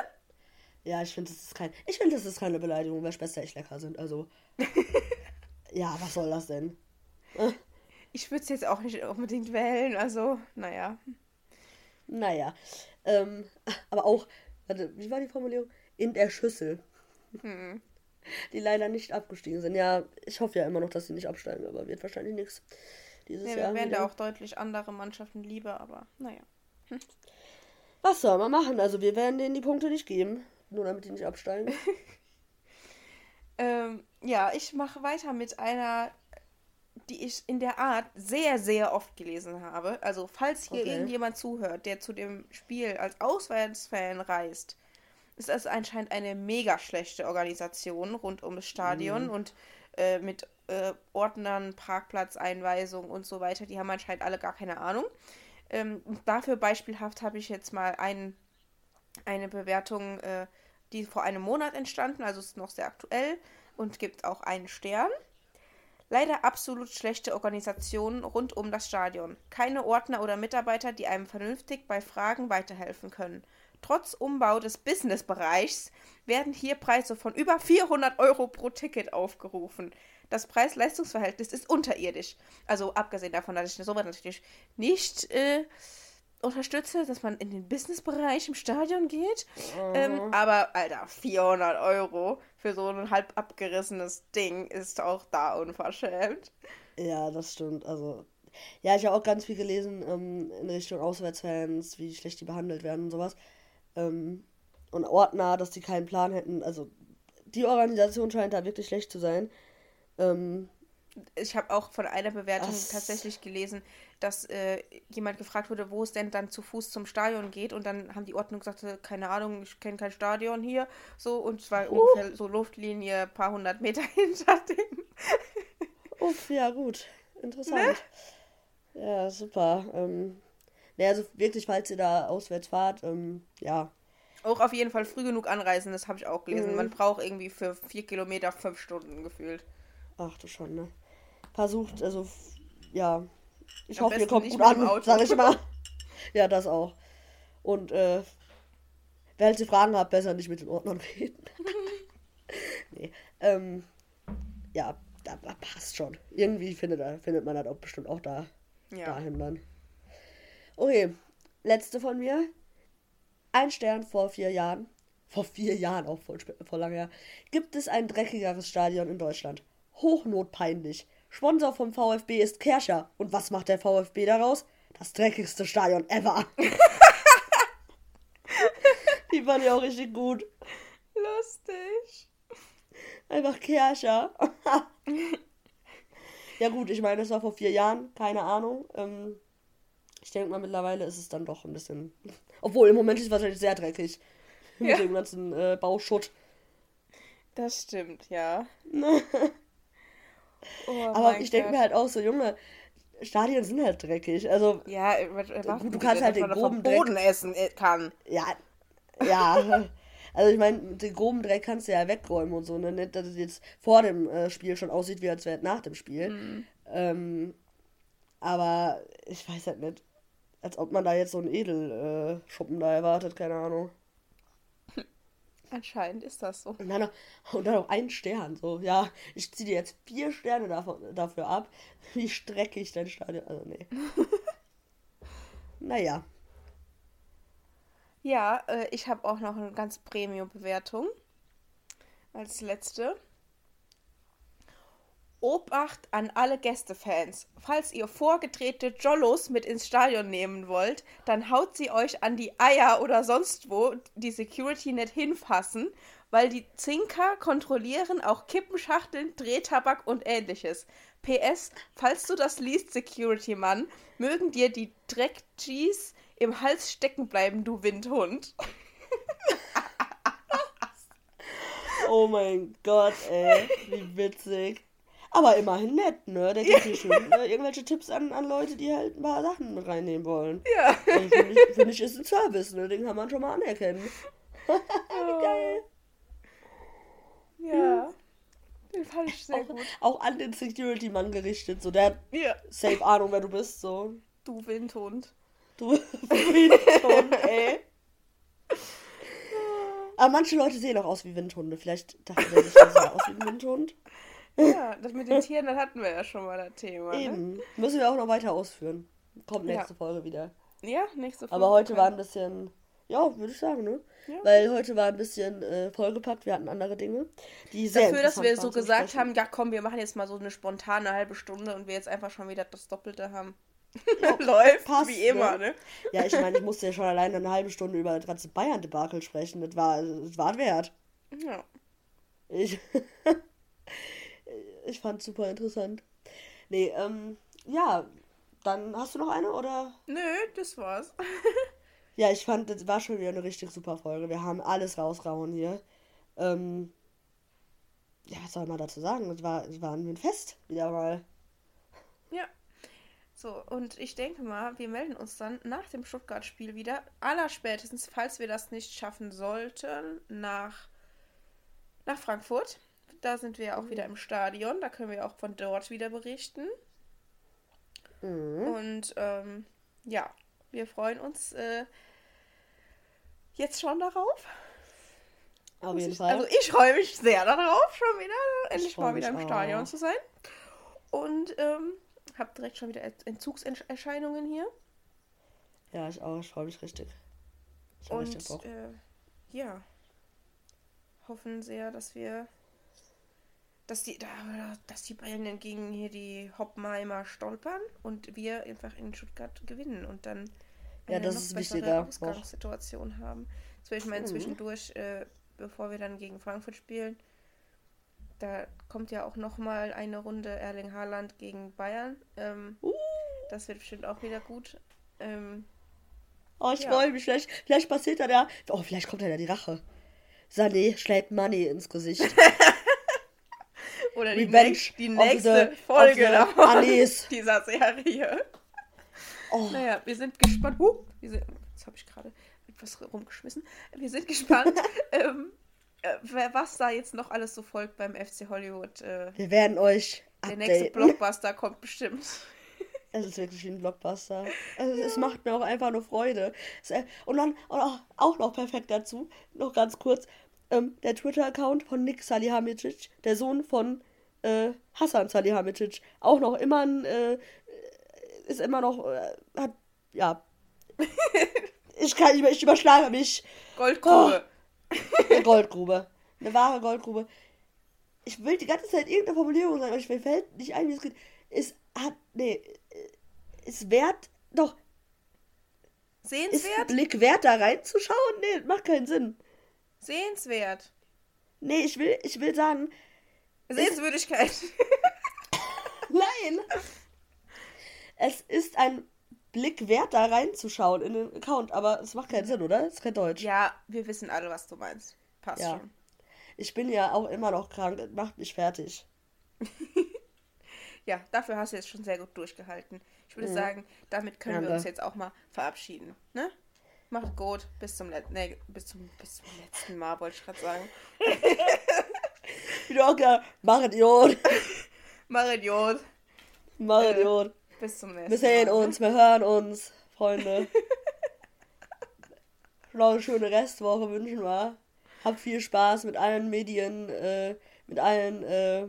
Ja, ich finde, das ist kein. Ich finde, das ist keine Beleidigung, weil Spätzle echt lecker sind. Also. ja, was soll das denn? Ich würde es jetzt auch nicht unbedingt wählen, also, naja. Naja. Ähm, aber auch, warte, wie war die Formulierung? In der Schüssel. Hm. Die leider nicht abgestiegen sind. Ja, ich hoffe ja immer noch, dass sie nicht absteigen, aber wird wahrscheinlich nichts. Dieses Ja, Jahr. wir wären wieder. da auch deutlich andere Mannschaften lieber, aber naja. Was soll man machen? Also, wir werden denen die Punkte nicht geben. Nur damit die nicht absteigen. Ähm, ja, ich mache weiter mit einer, die ich in der Art sehr, sehr oft gelesen habe. Also, falls hier Okay. irgendjemand zuhört, der zu dem Spiel als Auswärtsfan reist, ist das anscheinend eine mega schlechte Organisation rund ums Stadion und äh, mit äh, Ordnern, Parkplatzeinweisung und so weiter. Die haben anscheinend alle gar keine Ahnung. Ähm, dafür beispielhaft habe ich jetzt mal einen, eine Bewertung, äh, die vor einem Monat entstanden, also ist noch sehr aktuell und gibt auch einen Stern. Leider absolut schlechte Organisation rund um das Stadion. Keine Ordner oder Mitarbeiter, die einem vernünftig bei Fragen weiterhelfen können. Trotz Umbau des Businessbereichs werden hier Preise von über 400 Euro pro Ticket aufgerufen. Das Preis-Leistungs-Verhältnis ist unterirdisch. Also abgesehen davon, dass ich sowas natürlich nicht äh, unterstütze, dass man in den Businessbereich im Stadion geht. Mhm. Ähm, aber, Alter, 400 Euro für so ein halb abgerissenes Ding ist auch da unverschämt. Ja, das stimmt. Also, ja, ich habe auch ganz viel gelesen ähm, in Richtung Auswärtsfans, wie schlecht die behandelt werden und sowas. Ähm, und Ordner, dass die keinen Plan hätten. Also, die Organisation scheint da wirklich schlecht zu sein. Ähm, Ich habe auch von einer Bewertung Das- tatsächlich gelesen, dass äh, jemand gefragt wurde, wo es denn dann zu Fuß zum Stadion geht. Und dann haben die Ordnung gesagt, äh, keine Ahnung, ich kenne kein Stadion hier. So, und es war ungefähr so Luftlinie, paar hundert Meter hinter dem. uff, ja, gut. Interessant. Ja, super. Ähm, ne, also wirklich, falls ihr da auswärts fahrt, ähm, ja. Auch auf jeden Fall früh genug anreisen, das habe ich auch gelesen. Mhm. Man braucht irgendwie für vier Kilometer fünf Stunden gefühlt. Ach du schon, ne? Versucht, also, ja. Ich Am hoffe, ihr kommt nicht gut an, sag ich mal. Ja, das auch. Und, äh, welche Fragen habt, besser nicht mit den Ordnern reden. nee, ähm, ja, da, passt schon. Irgendwie findet, er- findet man das auch bestimmt auch da, Ja. dahin dann. Okay, letzte von mir. Ein Stern vor vier Jahren. Vor vier Jahren, auch voll, voll lange her. Gibt es ein dreckigeres Stadion in Deutschland? Hochnotpeinlich. Sponsor vom VfB ist Kerscher. Und was macht der VfB daraus? Das dreckigste Stadion ever. Die fand ich auch richtig gut. Lustig. Einfach Kerscher. ja gut, ich meine, das war vor vier Jahren, keine Ahnung. Ähm, ich denke mal, mittlerweile ist es dann doch ein bisschen... Obwohl, im Moment ist es wahrscheinlich sehr dreckig. Mit Ja. dem ganzen äh, Bauschutt. Das stimmt, ja. Oh Aber ich denke mir halt auch so, Junge, Stadien sind halt dreckig. Also, Ja, Gut, du kannst halt den groben Dreck- Boden essen äh, kann. ja, ja. Also ich meine, den groben Dreck kannst du ja wegräumen und so, ne? Nicht, dass es jetzt vor dem äh, Spiel schon aussieht, wie als wäre es nach dem Spiel. Mhm. Ähm, aber ich weiß halt nicht. Als ob man da jetzt so einen Edelschuppen äh, Schuppen da erwartet, keine Ahnung. Anscheinend ist das so. Und dann noch, und dann noch ein Stern, so, ja, ich ziehe dir jetzt vier Sterne davon, dafür ab. Wie streckig dein Stadion, also nee. naja, Ja, äh, ich habe auch noch eine ganz Premium-Bewertung. Als letzte. Obacht an alle Gästefans. Falls ihr vorgedrehte Jollos mit ins Stadion nehmen wollt, dann haut sie euch an die Eier oder sonst wo die Security nicht hinfassen, weil die Zinker kontrollieren auch Kippenschachteln, Drehtabak und ähnliches. PS, falls du das liest, Security-Mann, mögen dir die Dreck-G's im Hals stecken bleiben, du Windhund. oh mein Gott, ey, wie witzig. Aber immerhin nett, ne? Der gibt hier schon äh, irgendwelche Tipps an, an Leute, die halt ein paar Sachen reinnehmen wollen. Ja. Also finde ich, find ich, ist ein Service, ne? Den kann man schon mal anerkennen. Geil. Ja. Den fand ich sehr Auch, gut. auch an den Security-Mann gerichtet, so der Ja. safe Ahnung, wer du bist, so. Du Windhund. Du Windhund, ey. Aber manche Leute sehen auch aus wie Windhunde. Vielleicht dachte der sich, der sah aus wie ein Windhund. Ja, das mit den Tieren, das hatten wir ja schon mal das Thema. Ne? Eben. Müssen wir auch noch weiter ausführen. Kommt nächste Ja. Folge wieder. Ja, nächste Folge. Aber heute war ein bisschen, ja, würde ich sagen, ne? Ja. Weil heute war ein bisschen äh, vollgepackt. Wir hatten andere Dinge, die sehr Dafür, dass wir so gesagt haben, ja komm, wir machen jetzt mal so eine spontane halbe Stunde und wir jetzt einfach schon wieder das Doppelte haben. Läuft, passt, wie immer, ne? ne? Ja, ich meine, ich musste ja schon alleine eine halbe Stunde über das ganze Bayern-Debakel sprechen. Das war, das war wert. Ja. Ich, ich fand super interessant. Nee, ähm, ja, dann hast du noch eine oder? Nö, das war's. Ja, ich fand, das war schon wieder eine richtig super Folge. Wir haben alles rausgehauen hier. Ähm, ja, was soll man dazu sagen? Es war, es war ein Fest wieder mal. Ja. So, und ich denke mal, wir melden uns dann nach dem Stuttgart-Spiel wieder. Allerspätestens, falls wir das nicht schaffen sollten, nach, nach Frankfurt. Da sind wir auch wieder im Stadion. Da können wir auch von dort wieder berichten. Mhm. Und ähm, ja, wir freuen uns äh, jetzt schon darauf. Auf Muss jeden ich, Fall. Also ich freue mich sehr darauf, schon wieder endlich mal wieder im auch. Stadion zu sein. Und ähm, habe direkt schon wieder Entzugserscheinungen hier. Ja, ich auch. Ich freue mich richtig. Ich richtig Und Bock. äh, ja, hoffen sehr, dass wir, dass die, da- dass die Bayern gegen hier die Hoppenheimer stolpern und wir einfach in Stuttgart gewinnen und dann Ja, eine das noch ist bessere wichtiger. Ausgangssituation haben. Ich mal Mhm. zwischendurch, äh, bevor wir dann gegen Frankfurt spielen, da kommt ja auch noch mal eine Runde Erling Haaland gegen Bayern. Ähm, Uh. Das wird bestimmt auch wieder gut. Ähm, Oh, ich Ja. freue mich. Vielleicht, vielleicht passiert dann ja. Oh, vielleicht kommt dann ja die Rache. Sané schlägt Money ins Gesicht. Oder die, Revenge nächste, die nächste Folge dieser Serie. Oh, Naja, wir sind gespannt. Huh, wir sind, jetzt habe ich gerade etwas rumgeschmissen. Wir sind gespannt, ähm, äh, was da jetzt noch alles so folgt beim FC Hollywood. Äh, wir werden euch der nächste updaten. Blockbuster kommt bestimmt. Es ist wirklich wie ein Blockbuster. Also, es macht mir auch einfach nur Freude. Äh, Und dann und auch, auch noch perfekt dazu, noch ganz kurz, ähm, der Twitter-Account von Nick Salihamidzic, der Sohn von äh, Hassan Salihamidzic, auch noch immer ein, äh, ist immer noch, äh, hat, ja. ich kann nicht mehr, ich überschlage mich. Goldgrube. Eine Goldgrube. Eine wahre Goldgrube. Ich will die ganze Zeit irgendeine Formulierung sagen, aber ich mir fällt nicht ein, wie es geht. Es hat, nee, äh, es wert, doch, ist Sehenswert? Blick wert, da reinzuschauen? Nee, macht keinen Sinn. Sehenswert. Nee, ich will, ich will sagen, Sehenswürdigkeit. nein. Es ist ein Blick wert, da reinzuschauen in den Account, aber es macht keinen Sinn, oder? Es ist kein Deutsch. ja, wir wissen alle, was du meinst. Passt Ja. schon. Ich bin ja auch immer noch krank, das macht mich fertig. Ja, dafür hast du jetzt schon sehr gut durchgehalten. Ich würde Mhm. sagen, damit können wir Danke. uns jetzt auch mal verabschieden. Ne? Macht gut. Bis zum, Let nee, bis zum, bis zum letzten Mal, wollte ich gerade sagen. Wie du auch gesagt mach Idiot, Mach Idiot. mach Äh, Idiot. Bis zum nächsten Wir sehen Mal. uns, wir hören uns, Freunde. noch eine schöne Restwoche wünschen wir. Habt viel Spaß mit allen Medien, äh, mit allen äh,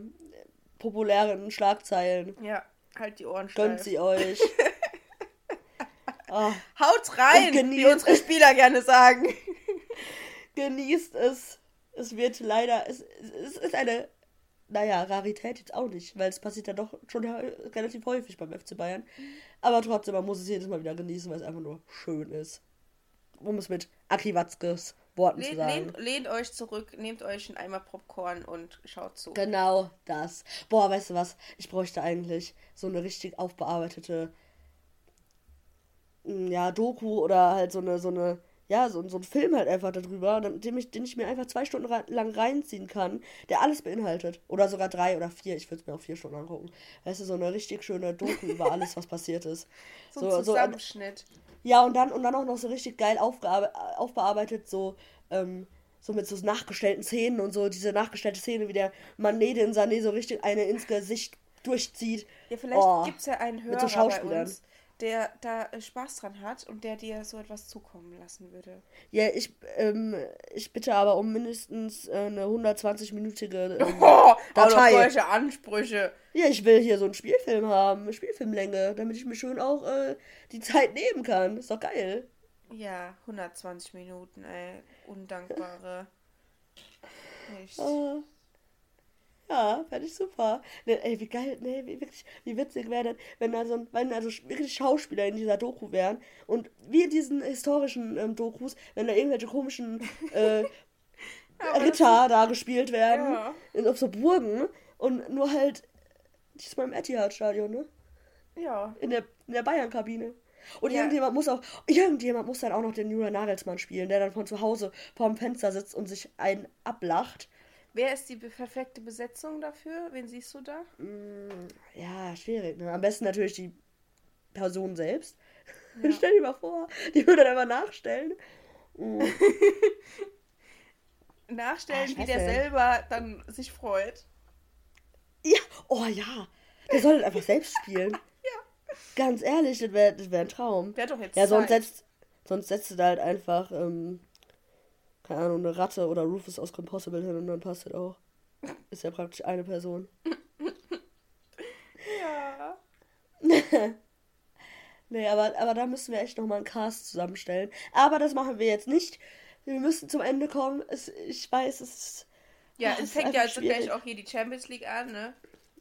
populären Schlagzeilen. Ja, halt die Ohren Gönnt steif. sie euch. Ah, Haut rein, wie unsere Spieler gerne sagen. genießt es. Es wird leider, es, es ist eine, naja, Rarität jetzt auch nicht, weil es passiert ja doch schon relativ häufig beim FC Bayern. Aber trotzdem, man muss es jedes Mal wieder genießen, weil es einfach nur schön ist. Um es mit Aki Watzkes Worten zu Lehnt, sagen. lehnt, lehnt euch zurück, nehmt euch einen Eimer Popcorn und schaut zu. Genau das. Boah, weißt du was? Ich bräuchte eigentlich so eine richtig aufbearbeitete, mm, ja, Doku oder halt so eine, so eine, ja, so, so ein Film halt einfach darüber, den ich, den ich mir einfach zwei Stunden lang reinziehen kann, der alles beinhaltet. Oder sogar drei oder vier. Ich würde es mir auch vier Stunden angucken. Weißt du, so eine richtig schöne Doku über alles, was passiert ist. So ein So, so, Zusammenschnitt. ja, und dann, und dann auch noch so richtig geil aufbearbeitet, so, ähm, so mit so nachgestellten Szenen und so, diese nachgestellte Szene, wie der Mané den Sané so richtig eine ins Gesicht durchzieht. Ja, vielleicht Oh, gibt es ja einen so Hörer bei Schauspielern. uns, der da äh, Spaß dran hat und der dir so etwas zukommen lassen würde. Ja, ich, ähm, ich bitte aber um mindestens äh, eine 120-minütige ähm, Oh, Datei. aber solche Ansprüche. Ja, ich will hier so einen Spielfilm haben, eine Spielfilmlänge, damit ich mir schön auch äh, die Zeit nehmen kann. Ist doch geil. Ja, 120 Minuten, ey. Undankbare. Nicht. Ah. Ja, fände ich super. Ne, ey, wie geil, ne, wie, wirklich, wie witzig wäre das, wenn da so ein, wenn da so wirklich Schauspieler in dieser Doku wären und wie in diesen historischen ähm, Dokus, wenn da irgendwelche komischen äh, Ritter da gespielt werden, Ja. in, auf so Burgen und nur halt diesmal im Etihad-Stadion, ne? Ja. In der, in der Bayern-Kabine. Und Ja. irgendjemand muss auch, irgendjemand muss dann auch noch den Julian Nagelsmann spielen, der dann von zu Hause vorm Fenster sitzt und sich einen ablacht. Wer ist die perfekte Besetzung dafür? Wen siehst du da? Ja, schwierig. Ne? Am besten natürlich die Person selbst. Ja. Stell dir mal vor, die würde dann einfach nachstellen. Mm. Nachstellen, ich wie der selber dann sich freut. Ja, oh ja. Der soll das einfach selbst spielen. ja. Ganz ehrlich, das wäre das wär ein Traum. Hat doch jetzt Ja, sonst setzt, sonst setzt du da halt einfach, ähm, keine Ahnung, eine Ratte oder Rufus aus Compossible hin und dann passt das auch. Ist ja praktisch eine Person. Ja. Nee, aber, aber da müssen wir echt nochmal einen Cast zusammenstellen. Aber das machen wir jetzt nicht. Wir müssen zum Ende kommen. Es, ich weiß, es ist. Ja, es fängt ja also gleich auch hier die Champions League an, ne?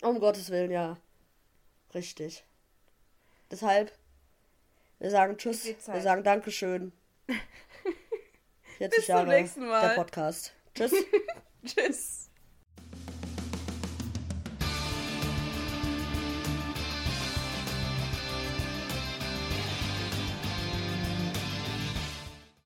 Um Gottes Willen, ja. Richtig. Deshalb, wir sagen Tschüss, wir sagen Dankeschön. 40 Bis zum Jahre nächsten Mal. der Podcast. Tschüss. Tschüss.